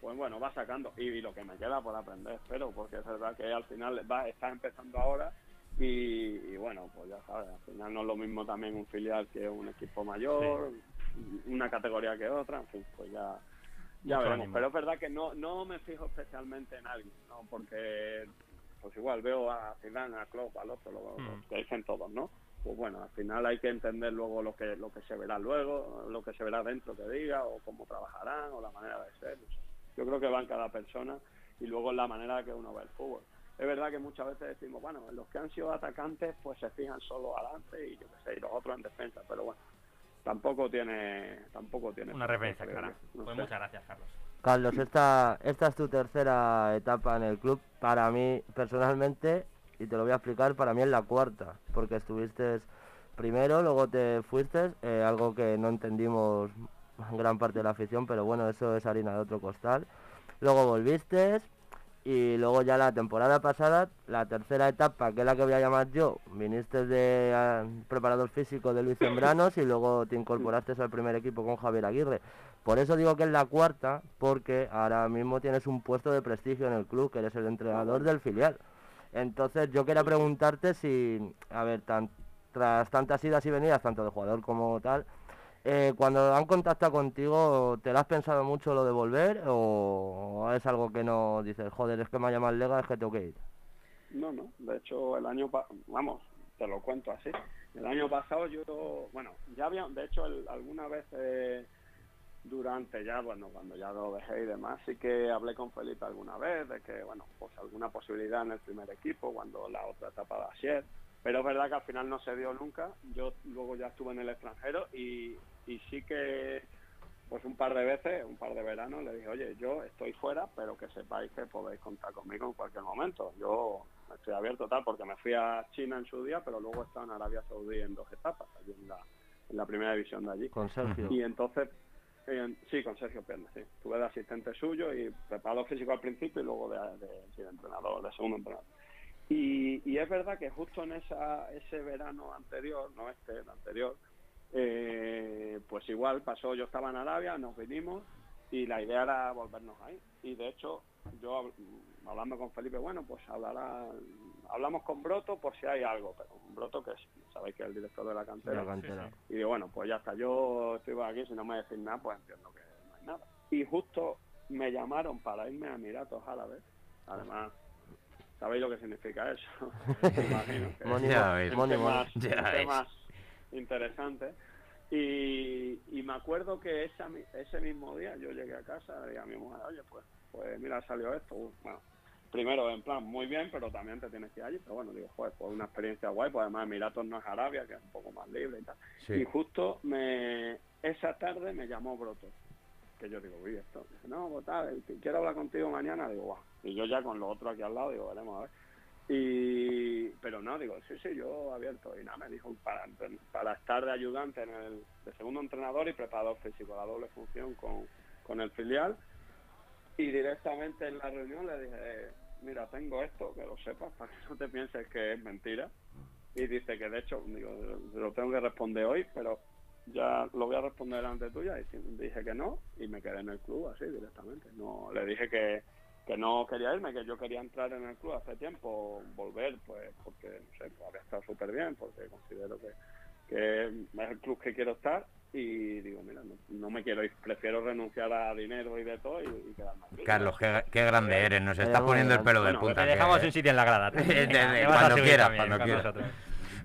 pues bueno, va sacando. Y, y lo que me queda por aprender, espero, porque es verdad que al final va, está empezando ahora y, y bueno, pues ya sabes, al final no es lo mismo también un filial que un equipo mayor, una categoría que otra, en fin, pues ya, ya veremos. ánimo. Pero es verdad que no, no me fijo especialmente en alguien, ¿no? porque pues igual veo a Zidane, a Klopp, al otro, lo, lo Mm. que dicen todos, ¿no? Pues bueno, al final hay que entender luego lo que lo que se verá luego, lo que se verá dentro que diga, o cómo trabajarán, o la manera de ser. no sé. Yo creo que va en cada persona y luego en la manera que uno ve el fútbol. Es verdad que muchas veces decimos, bueno, los que han sido atacantes pues se fijan solo adelante y yo qué sé, y los otros en defensa, pero bueno, tampoco tiene tampoco tiene Una referencia clara. No Pues sé. muchas gracias, Carlos. Carlos, esta, esta es tu tercera etapa en el club. Para mí, personalmente, y te lo voy a explicar, para mí es la cuarta, porque estuviste primero, luego te fuiste, eh, algo que no entendimos gran parte de la afición, pero bueno, eso es harina de otro costal. Luego volviste y luego ya la temporada pasada, la tercera etapa, que es la que voy a llamar yo, viniste de ah, preparador físico de Luis Zembranos y luego te incorporaste al primer equipo con Javier Aguirre. Por eso digo que es la cuarta, porque ahora mismo tienes un puesto de prestigio en el club, que eres el entrenador del filial. Entonces yo quería preguntarte si, a ver, tan- tras tantas idas y venidas, tanto de jugador como tal, Eh, cuando han contactado contigo, ¿te lo has pensado mucho lo de volver o es algo que no dices, joder, es que me ha llamado Lega, es que tengo que ir? No, no, de hecho el año, vamos, te lo cuento así. El año pasado yo, bueno, ya había, de hecho el- alguna vez eh, durante ya, bueno, cuando ya lo dejé y demás, sí que hablé con Felipe alguna vez de que, bueno, pues alguna posibilidad en el primer equipo cuando la otra etapa de ayer. Pero es verdad que al final no se dio nunca. Yo luego ya estuve en el extranjero y, y sí que, pues un par de veces, un par de veranos, le dije, oye, yo estoy fuera, pero que sepáis que podéis contar conmigo en cualquier momento. Yo estoy abierto tal, porque me fui a China en su día, pero luego he estado en Arabia Saudí en dos etapas, allí en la, en la primera división de allí. Con Sergio. Y entonces, eh, sí, con Sergio Pérez, sí. Estuve de asistente suyo y preparador físico al principio y luego de, de- sí, de entrenador, de segundo entrenador. Y, y es verdad que justo en esa, ese verano anterior, no este, el anterior, eh, pues igual pasó, yo estaba en Arabia, nos vinimos y la idea era volvernos ahí. Y de hecho, yo hab- hablando con Felipe, bueno, pues hablará, hablamos con Broto por si hay algo, pero Broto que es, sabéis que es el director de la cantera, la cantera. y digo, bueno, pues ya está, yo estoy aquí, si no me decís nada, pues entiendo que no hay nada. Y justo me llamaron para irme a Emiratos Árabes, además, ¿sabéis lo que significa eso? Me imagino que Money, money, money. Tema interesante. Y, y me acuerdo que esa, ese mismo día yo llegué a casa y a mi mujer, oye, pues, pues mira, salió esto. Uh, Bueno, primero, en plan, muy bien, pero también te tienes que ir allí. Pero bueno, digo, joder, pues una experiencia guay, pues además Emiratos no es Arabia, que es un poco más libre y tal. Sí. Y justo me esa tarde me llamó Broto. Que yo digo, uy, esto. Dice, no, pues tal, quiero hablar contigo mañana. Digo, guau. Y yo ya con lo otro aquí al lado, digo, veremos a ver. Y, no, digo, sí, sí, yo abierto. Y nada, me dijo para, para estar de ayudante en el de segundo entrenador y preparador físico, la doble función con, con el filial. Y directamente en la reunión le dije, mira, tengo esto, que lo sepas, para que no te pienses que es mentira. Y dice que de hecho, digo, lo tengo que responder hoy, pero ya lo voy a responder delante tuya. Y dije que no, y me quedé en el club así directamente. No, le dije que, que no quería irme, que yo quería entrar en el club hace tiempo, volver, pues porque, no sé, pues había estado súper bien, porque considero que, que es el club que quiero estar. Y digo, mira, no, no me quiero ir, prefiero renunciar a dinero y de todo y, y quedarme aquí. Carlos, qué, qué grande eres, nos Pero estás poniendo el pelo de bueno, punta. Te que- dejamos un sitio en la grada. De- de- de- que cuando quieras, cuando quieras.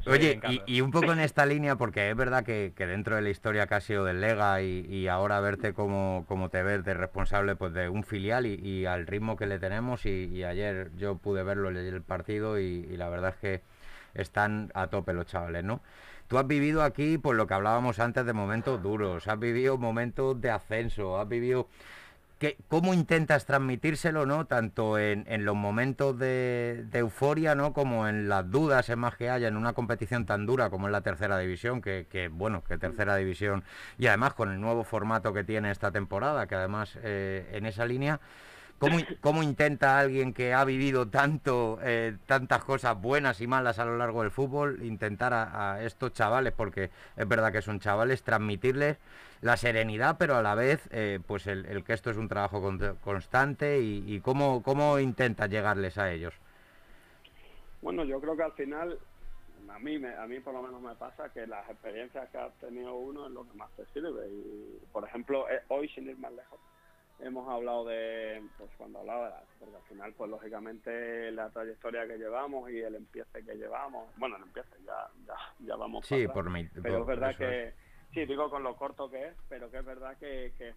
Oye, y, y un poco en esta línea, porque es verdad que, que dentro de la historia que ha sido del Lega y, y ahora verte como, como te ves de responsable pues de un filial y, y al ritmo que le tenemos y, ayer yo pude verlo leí el partido y, y la verdad es que están a tope los chavales, ¿no? Tú has vivido aquí, por lo que hablábamos antes, de momentos duros, has vivido momentos de ascenso, has vivido... ¿Qué- ¿Cómo intentas transmitírselo, no? Tanto en, en los momentos de, euforia, ¿no? Como en las dudas, más que haya en una competición tan dura como es la tercera división, que, que, bueno, que tercera división, y además con el nuevo formato que tiene esta temporada, que además eh, en esa línea, ¿cómo, in- cómo intenta alguien que ha vivido tanto, eh, tantas cosas buenas y malas a lo largo del fútbol, intentar a, estos chavales, porque es verdad que son chavales, transmitirles la serenidad, pero a la vez, eh, pues el, que esto es un trabajo con- constante y, cómo, cómo intentas llegarles a ellos. Bueno, yo creo que al final, a mí, me, a mí por lo menos me pasa que las experiencias que ha tenido uno es lo que más te sirve. Y, por ejemplo, eh, hoy, sin ir más lejos, hemos hablado de, pues cuando hablaba de la, porque al final, pues lógicamente la trayectoria que llevamos y el empiece que llevamos, bueno, el empiece ya, ya, ya vamos Sí, para por mi... Pero por- es verdad eso es. que, sí, digo con lo corto que es, pero que es verdad que, que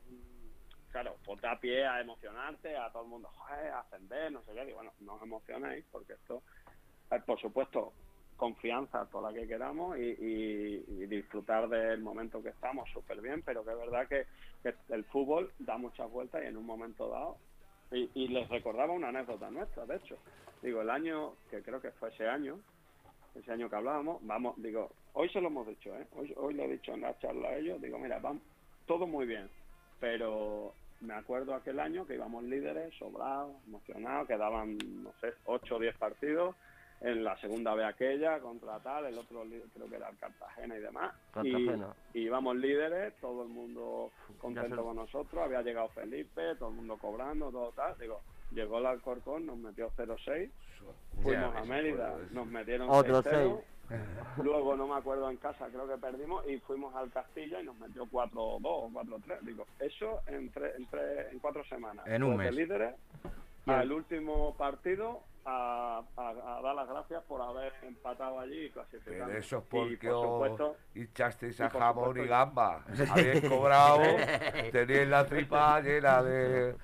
claro, pues da pie a emocionarte, a todo el mundo, joder, a ascender, no sé qué, y bueno, no os emocionéis, porque esto, eh, por supuesto, confianza toda la que queramos y, disfrutar del momento que estamos súper bien, pero que es verdad que, el fútbol da muchas vueltas y en un momento dado, y, les recordaba una anécdota nuestra, de hecho, digo, el año, que creo que fue ese año, ese año que hablábamos, vamos, digo, hoy se lo hemos dicho, ¿eh? hoy, hoy lo he dicho en la charla ellos, digo, mira, vamos, todo muy bien, pero me acuerdo aquel año que íbamos líderes, sobrados, emocionados, quedaban, no sé, 8 o 10 partidos, en la segunda vez aquella, contra tal, el otro creo que era el Cartagena y demás, y, Cartagena. y íbamos líderes, todo el mundo contento se- con nosotros, había llegado Felipe, todo el mundo cobrando, todo tal, digo, llegó el Alcorcón, nos metió 0-6, Ya Fuimos a Mérida, nos metieron Otro 6-0, Luego, no me acuerdo en casa, creo que perdimos y fuimos al Castilla y nos metió 4-2 o 4-3. Digo, eso en, tre- en, tre- en cuatro semanas. En un mes. líderes, al último partido, a, a- a dar las gracias por haber empatado allí y clasificado. Pero eso es Y, porque por os supuesto, hinchasteis y a por jamón y gamba. Habéis cobrado, teníais la tripa llena de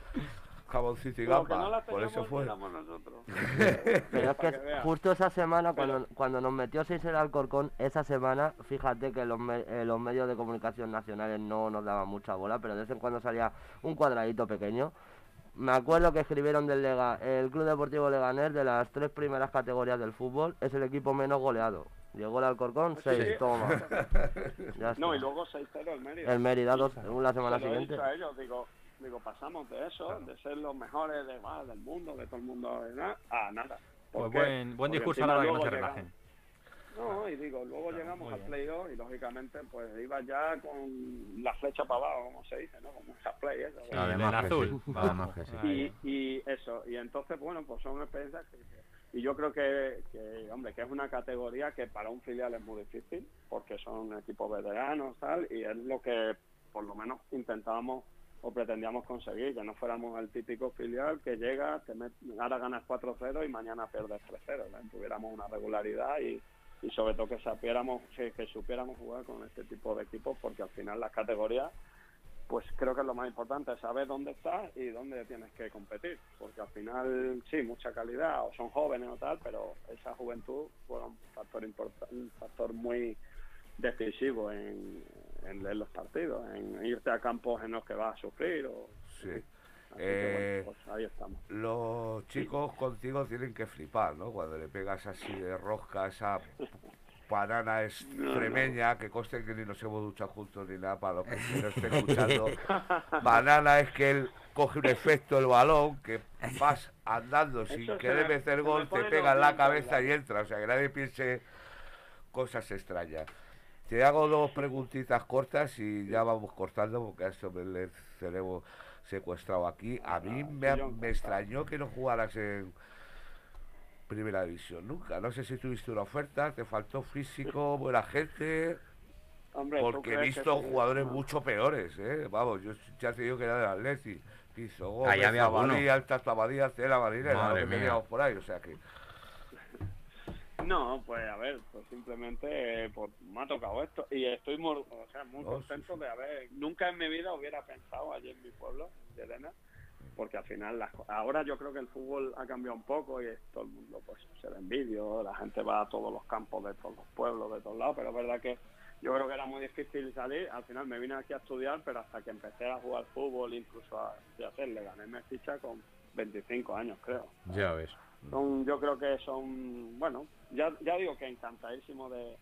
jamoncito y gamba. no Por eso fue. nosotros. Pero es que justo esa semana, Pero- cuando, cuando nos metió 6 el Alcorcón, esa semana, fíjate que los, me- eh, los medios de comunicación nacionales no nos daban mucha bola, pero de vez en cuando salía un cuadradito pequeño. Me acuerdo que escribieron del Lega, el Club Deportivo Leganés, de las tres primeras categorías del fútbol, es el equipo menos goleado. Llegó el Alcorcón, 6, Sí. toma. Ya No, y luego 6-0 el Mérida. El Mérida, dos, la semana he siguiente. dicho a ellos, digo, digo, pasamos de eso, de ser los mejores de, ah, del mundo, de todo el mundo, de nada, a nada. Pues buen, buen discurso que no luego se llegamos- relajen. No, y digo, luego llegamos al playoff y lógicamente pues iba ya con la flecha para abajo, como se dice, ¿no? Como esas play, eso. Sí, Además en que azul. sí, además que sí. Ahí. Y, y eso, y entonces, bueno, pues son experiencias que... Y yo creo que, que, hombre, que es una categoría que para un filial es muy difícil, porque son equipos veteranos, tal, y es lo que por lo menos intentábamos o pretendíamos conseguir, que no fuéramos el típico filial que llega, te met- ahora ganas 4-0 y mañana pierdes 3-0, que tuviéramos una regularidad y, y sobre todo que supiéramos, jugar con este tipo de equipos, porque al final las categorías pues creo que es lo más importante, saber dónde estás y dónde tienes que competir, porque al final sí, mucha calidad, o son jóvenes o tal, pero esa juventud fue un factor un factor muy decisivo en, en los partidos, en irte a campos en los que vas a sufrir. O, Sí. Eh, bueno, pues ahí estamos. Los chicos contigo tienen que flipar, ¿no? Cuando le pegas así de rosca esa banana extremeña, que conste que ni nos hemos duchado juntos ni nada para los que no estén escuchando. banana es que él coge un efecto el balón, que vas andando sin Eso querer me- meter gol, te pega en la cabeza y entra. O sea, que nadie piense cosas extrañas. Te hago dos preguntitas cortas y ya vamos cortando porque a esto me le tenemos secuestrado aquí. A mí Ah, me, me extrañó que no jugaras en primera división nunca. No sé si tuviste una oferta, te faltó físico, buena gente, Hombre, ¿tú porque he visto jugadores No. mucho peores, ¿eh? Vamos, yo ya te digo que era del Atleti. Hizo Gómez, Ahí había. Abadía, Altas Tabadía, Cela, Marinera, lo que teníamos por ahí, o sea que... No, pues a ver, pues simplemente eh, pues, me ha tocado esto y estoy muy, o sea, muy No, sí, contento sí. de haber, nunca en mi vida hubiera pensado allí en mi pueblo, de Elena, porque al final las ahora yo creo que el fútbol ha cambiado un poco y todo el mundo pues se ve en vídeo, la gente va a todos los campos de todos los pueblos, de todos lados, pero es verdad que yo creo que era muy difícil salir, al final me vine aquí a estudiar, pero hasta que empecé a jugar fútbol, incluso a, a hacerle, gané mi ficha con 25 años creo. Ya ves. Son, yo creo que son, bueno, ya, ya digo que encantadísimo de,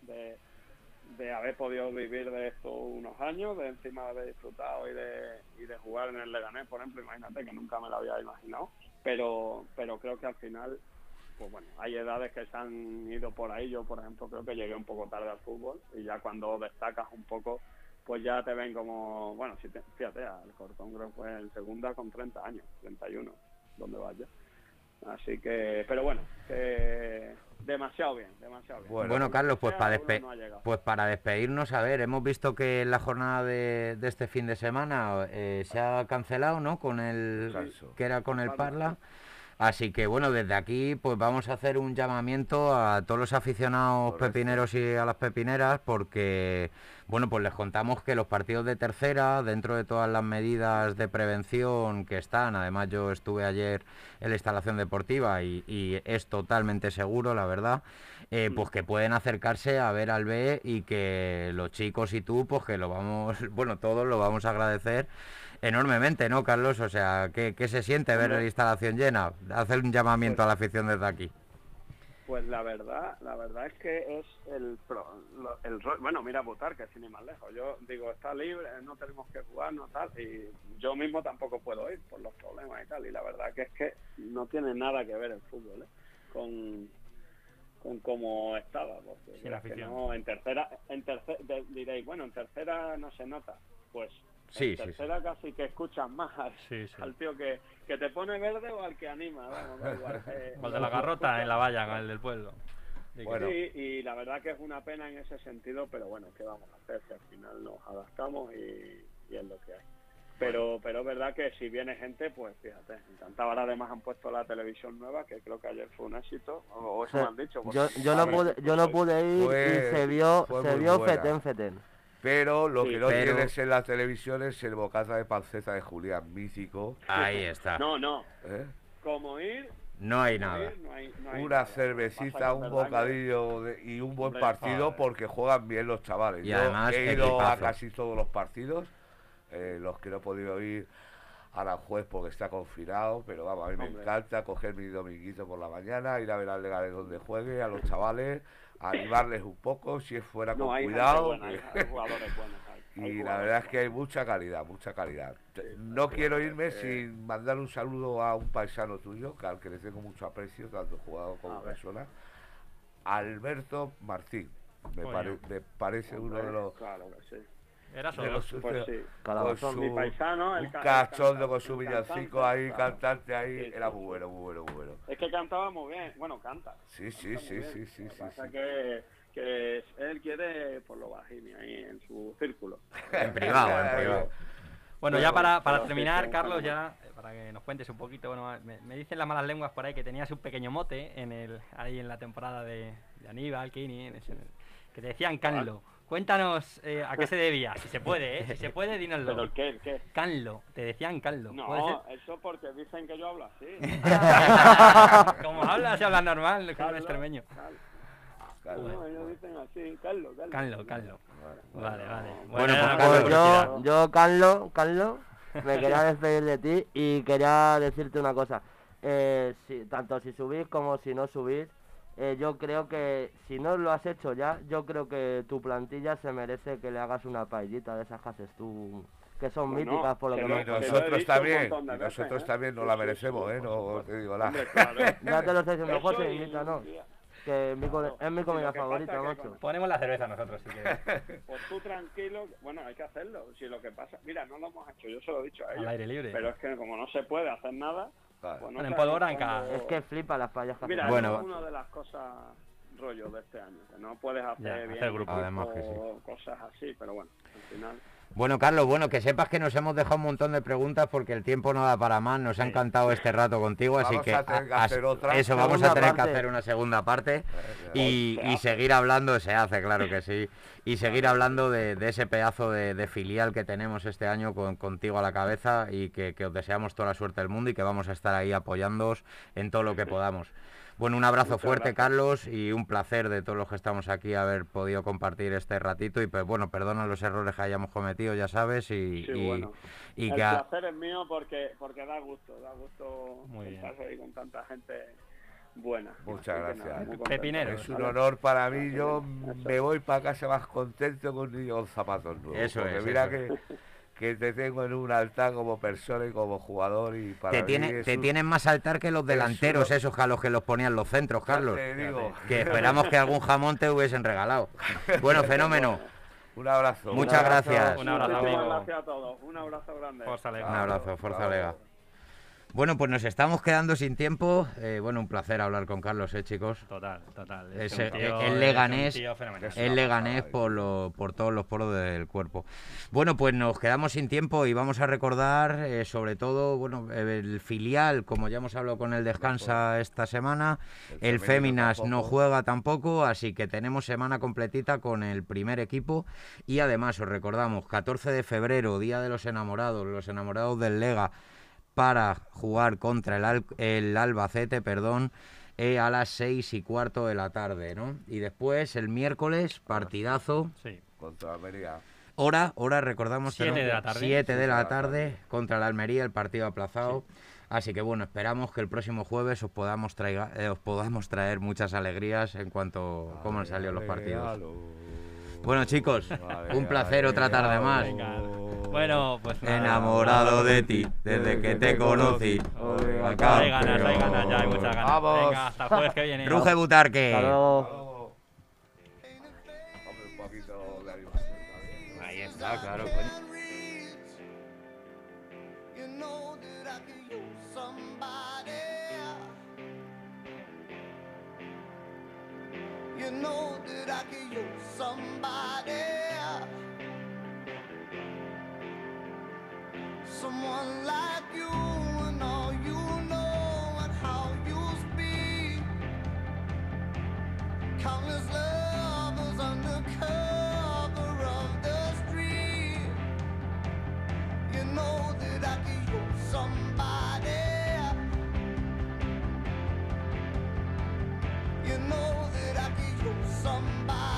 de, haber podido vivir de esto unos años, de encima de haber disfrutado y de, y de jugar en el Leganés, por ejemplo, imagínate que nunca me lo había imaginado, pero, pero creo que al final, pues bueno, hay edades que se han ido por ahí, yo por ejemplo creo que llegué un poco tarde al fútbol y ya cuando destacas un poco, pues ya te ven como, bueno, si te, fíjate, el Cortón creo fue en segunda con 30 años, 31, donde vaya. Así que, pero bueno, que demasiado bien, demasiado bien. Bueno. Bueno, Carlos, pues para, despe- no ha llegado. pues para despedirnos, a ver, hemos visto que la jornada de, de este fin de semana eh, se ha cancelado, ¿no? Con el que era con el Parla. Parla. Así que bueno, desde aquí pues vamos a hacer un llamamiento a todos los aficionados Correcto. pepineros y a las pepineras porque bueno, pues les contamos que los partidos de tercera, dentro de todas las medidas de prevención que están, además yo estuve ayer en la instalación deportiva y, y es totalmente seguro, la verdad, eh, pues que pueden acercarse a ver al B y que los chicos y tú, pues que lo vamos, bueno, todos lo vamos a agradecer enormemente, ¿no, Carlos? O sea, ¿qué, qué se siente ver la instalación llena? Hacer un llamamiento a la afición desde aquí. Pues la verdad, la verdad es que es el, pro- lo- el rol- bueno, mira votar que sin ir más lejos. Yo digo, está libre, no tenemos que jugar, no tal, y yo mismo tampoco puedo ir por los problemas y tal. Y la verdad que es que no tiene nada que ver el fútbol ¿eh? con con cómo estaba, porque Sí, la afición. no, en tercera, en tercera diréis, bueno, en tercera no se nota, pues Sí, en sí, sí. tercera casi que escuchas más al, Sí, sí. al tío que, que te pone verde o al que anima, igual. eh, O el de la garrota en la valla, con el del pueblo. Bueno. Sí, y la verdad que es una pena en ese sentido, pero bueno, ¿qué vamos a hacer? Si al final nos adaptamos y, y es lo que hay. Pero, pero es verdad que si viene gente, pues fíjate, encantado. Ahora además han puesto la televisión nueva, que creo que ayer fue un éxito, o, o eso Sí. me han dicho. Yo, yo no pude, yo no pude ir Fue- y se vio, se vio buena. fetén fetén. Pero lo Sí, que no pero- tienes en la televisión es el bocata de panceta de Julián, mítico. Ahí está. No, no, ¿eh? como ir, No hay nada. ir, no hay, no hay Una nada. Cervecita, un bocadillo de- y un buen partido porque juegan bien los chavales. Y Yo además, he ido a casi todos los partidos, eh, los que no he podido ir a Aranjuez porque está confinado, pero vamos, a mí me encanta coger mi dominguito por la mañana, ir a ver al Legales donde juegue, a los chavales, animarles un poco, si es fuera No, con hay cuidado. gente buena, hay, hay jugadores buenos. hay- hay Y la verdad es que hay mucha calidad, mucha calidad. No quiero irme sí. sin mandar un saludo a un paisano tuyo, que al que le tengo mucho aprecio, tanto jugador como persona. Alberto Martín. Me, Coño. pare- me parece uno de los... Era solo. los- Pues sí. con Calabazón. su- Mi paisano, el un ca- el cachondo canta- con su villancico ahí, claro. cantante ahí, Sí, era muy bueno, muy bueno, muy bueno. Es que cantaba muy bien. Bueno, canta. Sí, sí, Canta sí, sí, sí, sí, pasa sí. Que, que él quiere por lo bajini ahí en su círculo. En privado, en privado. Bueno, ya para, para terminar, Carlos, ya para que nos cuentes un poquito, bueno, me, me dicen las malas lenguas por ahí que tenías un pequeño mote en el ahí en la temporada de, de Aníbal, Kini, en ese- que te decían Canlo. Cuéntanos eh, a qué se debía, si se puede, ¿eh? Si se puede, dínoslo. ¿Pero qué? ¿El qué? Canlo, te decían Canlo. ¿puede No, eso porque dicen que yo hablo así. ser? Como hablas, hablas normal, como un Carlos, extremeño. Carlos. No, ellos dicen así, Carlos, Carlos. Canlo, Canlo. Vale, vale. Bueno, pues, Pues yo, yo, Carlos, Carlos, me quería despedir de ti y quería decirte una cosa. Eh, si, tanto si subís como si no subís, eh, yo creo que si no lo has hecho ya, yo creo que tu plantilla se merece que le hagas una paellita de esas que haces tú, que son Bueno, míticas por lo que nosotros también, veces, nosotros ¿eh? también nos Sí, la merecemos, sí, ¿eh? No te digo nada. Hombre, claro. Ya te lo estoy diciendo, José, y- invita, ¿no? y- Que es mi, Claro. es mi comida favorita, macho. cuando- Ponemos la cerveza nosotros, si quieres. Pues tú tranquilo, bueno, hay que hacerlo. Si lo que pasa, mira, no lo hemos hecho, yo se lo he dicho a Al aire libre. Pero es que como no se puede hacer nada, No Bueno, en polvo blanca. Es que flipa las que Mira. Bueno. eso es una de las cosas rollo de este año, que no puedes hacer Ya, bien hacer grupo. Además que o cosas así, pero bueno, al final... Bueno, Carlos, bueno, que sepas que nos hemos dejado un montón de preguntas porque el tiempo no da para más. Nos ha encantado este rato contigo, así Vamos que a tener que a- hacer otra. eso vamos a tener que hacer una segunda parte y, Se y seguir hablando, se hace, claro que sí, y seguir hablando de, de ese pedazo de, de filial que tenemos este año con, contigo a la cabeza y que, que os deseamos toda la suerte del mundo y que vamos a estar ahí apoyándoos en todo lo que podamos. Bueno, un abrazo Muchas fuerte, gracias. Carlos, y un placer de todos los que estamos aquí haber podido compartir este ratito. Y pues bueno, perdona los errores que hayamos cometido, ya sabes, y, Sí, y- bueno. y el que a- placer es mío porque porque da gusto, da gusto Muy bien. estar ahí con tanta gente buena. Muchas nada, gracias. Pepinero. Es un honor para mí, yo me voy para casa más contento con un niño con zapatos nuevos. Eso es, mira eso que, que te tengo en un altar como persona y como jugador y para te, tiene, es te un- tienen más altar que los delanteros, uno- esos a los que los ponían los centros, Carlos. te digo. Que esperamos que algún jamón te hubiesen regalado. Bueno, fenómeno. Un abrazo. Muchas Un abrazo. gracias. Un abrazo, amigo. gracias a todos. Un abrazo grande. Forza Lega. Un abrazo, fuerza. Lega. Bueno, pues nos estamos quedando sin tiempo. Eh, bueno, un placer hablar con Carlos, ¿eh, chicos? Total, total. Ese- un tío- el es Leganés-. Es El Leganés por, lo- por todos los poros del cuerpo. Bueno, pues nos quedamos sin tiempo y vamos a recordar, eh, sobre todo, bueno, el filial, como ya hemos hablado con el Descansa esta semana, el femenino Féminas no juega tampoco, así que tenemos semana completita con el primer equipo y además os recordamos, 14 de febrero, Día de los Enamorados, los enamorados del Lega, para jugar contra el, Al- el Albacete, perdón, eh, a las seis y cuarto de la tarde, ¿no? Y después el miércoles, partidazo, Sí. Contra Almería. hora, hora, recordamos, Siete tenemos de la tarde. siete de Siete la de la tarde contra la Almería, el partido aplazado. Así que bueno, esperamos que el próximo jueves os podamos, traiga- eh, os podamos traer muchas alegrías en cuanto a cómo han salido los partidos. Bueno chicos, un placer otra tarde más. Bueno, pues nada. Enamorado de ti, desde que te conocí. Acá, Hay ganas, hay ganas, ya hay muchas ganas. Vamos. Venga, hasta el jueves que viene. Ruge Butarque. Hasta luego. Ahí está, claro. You know that I could use somebody. know that I could use somebody. someone like you and all you know and how you speak. Countless lovers under cover of the street. You know that I can use somebody. You know that I can use somebody.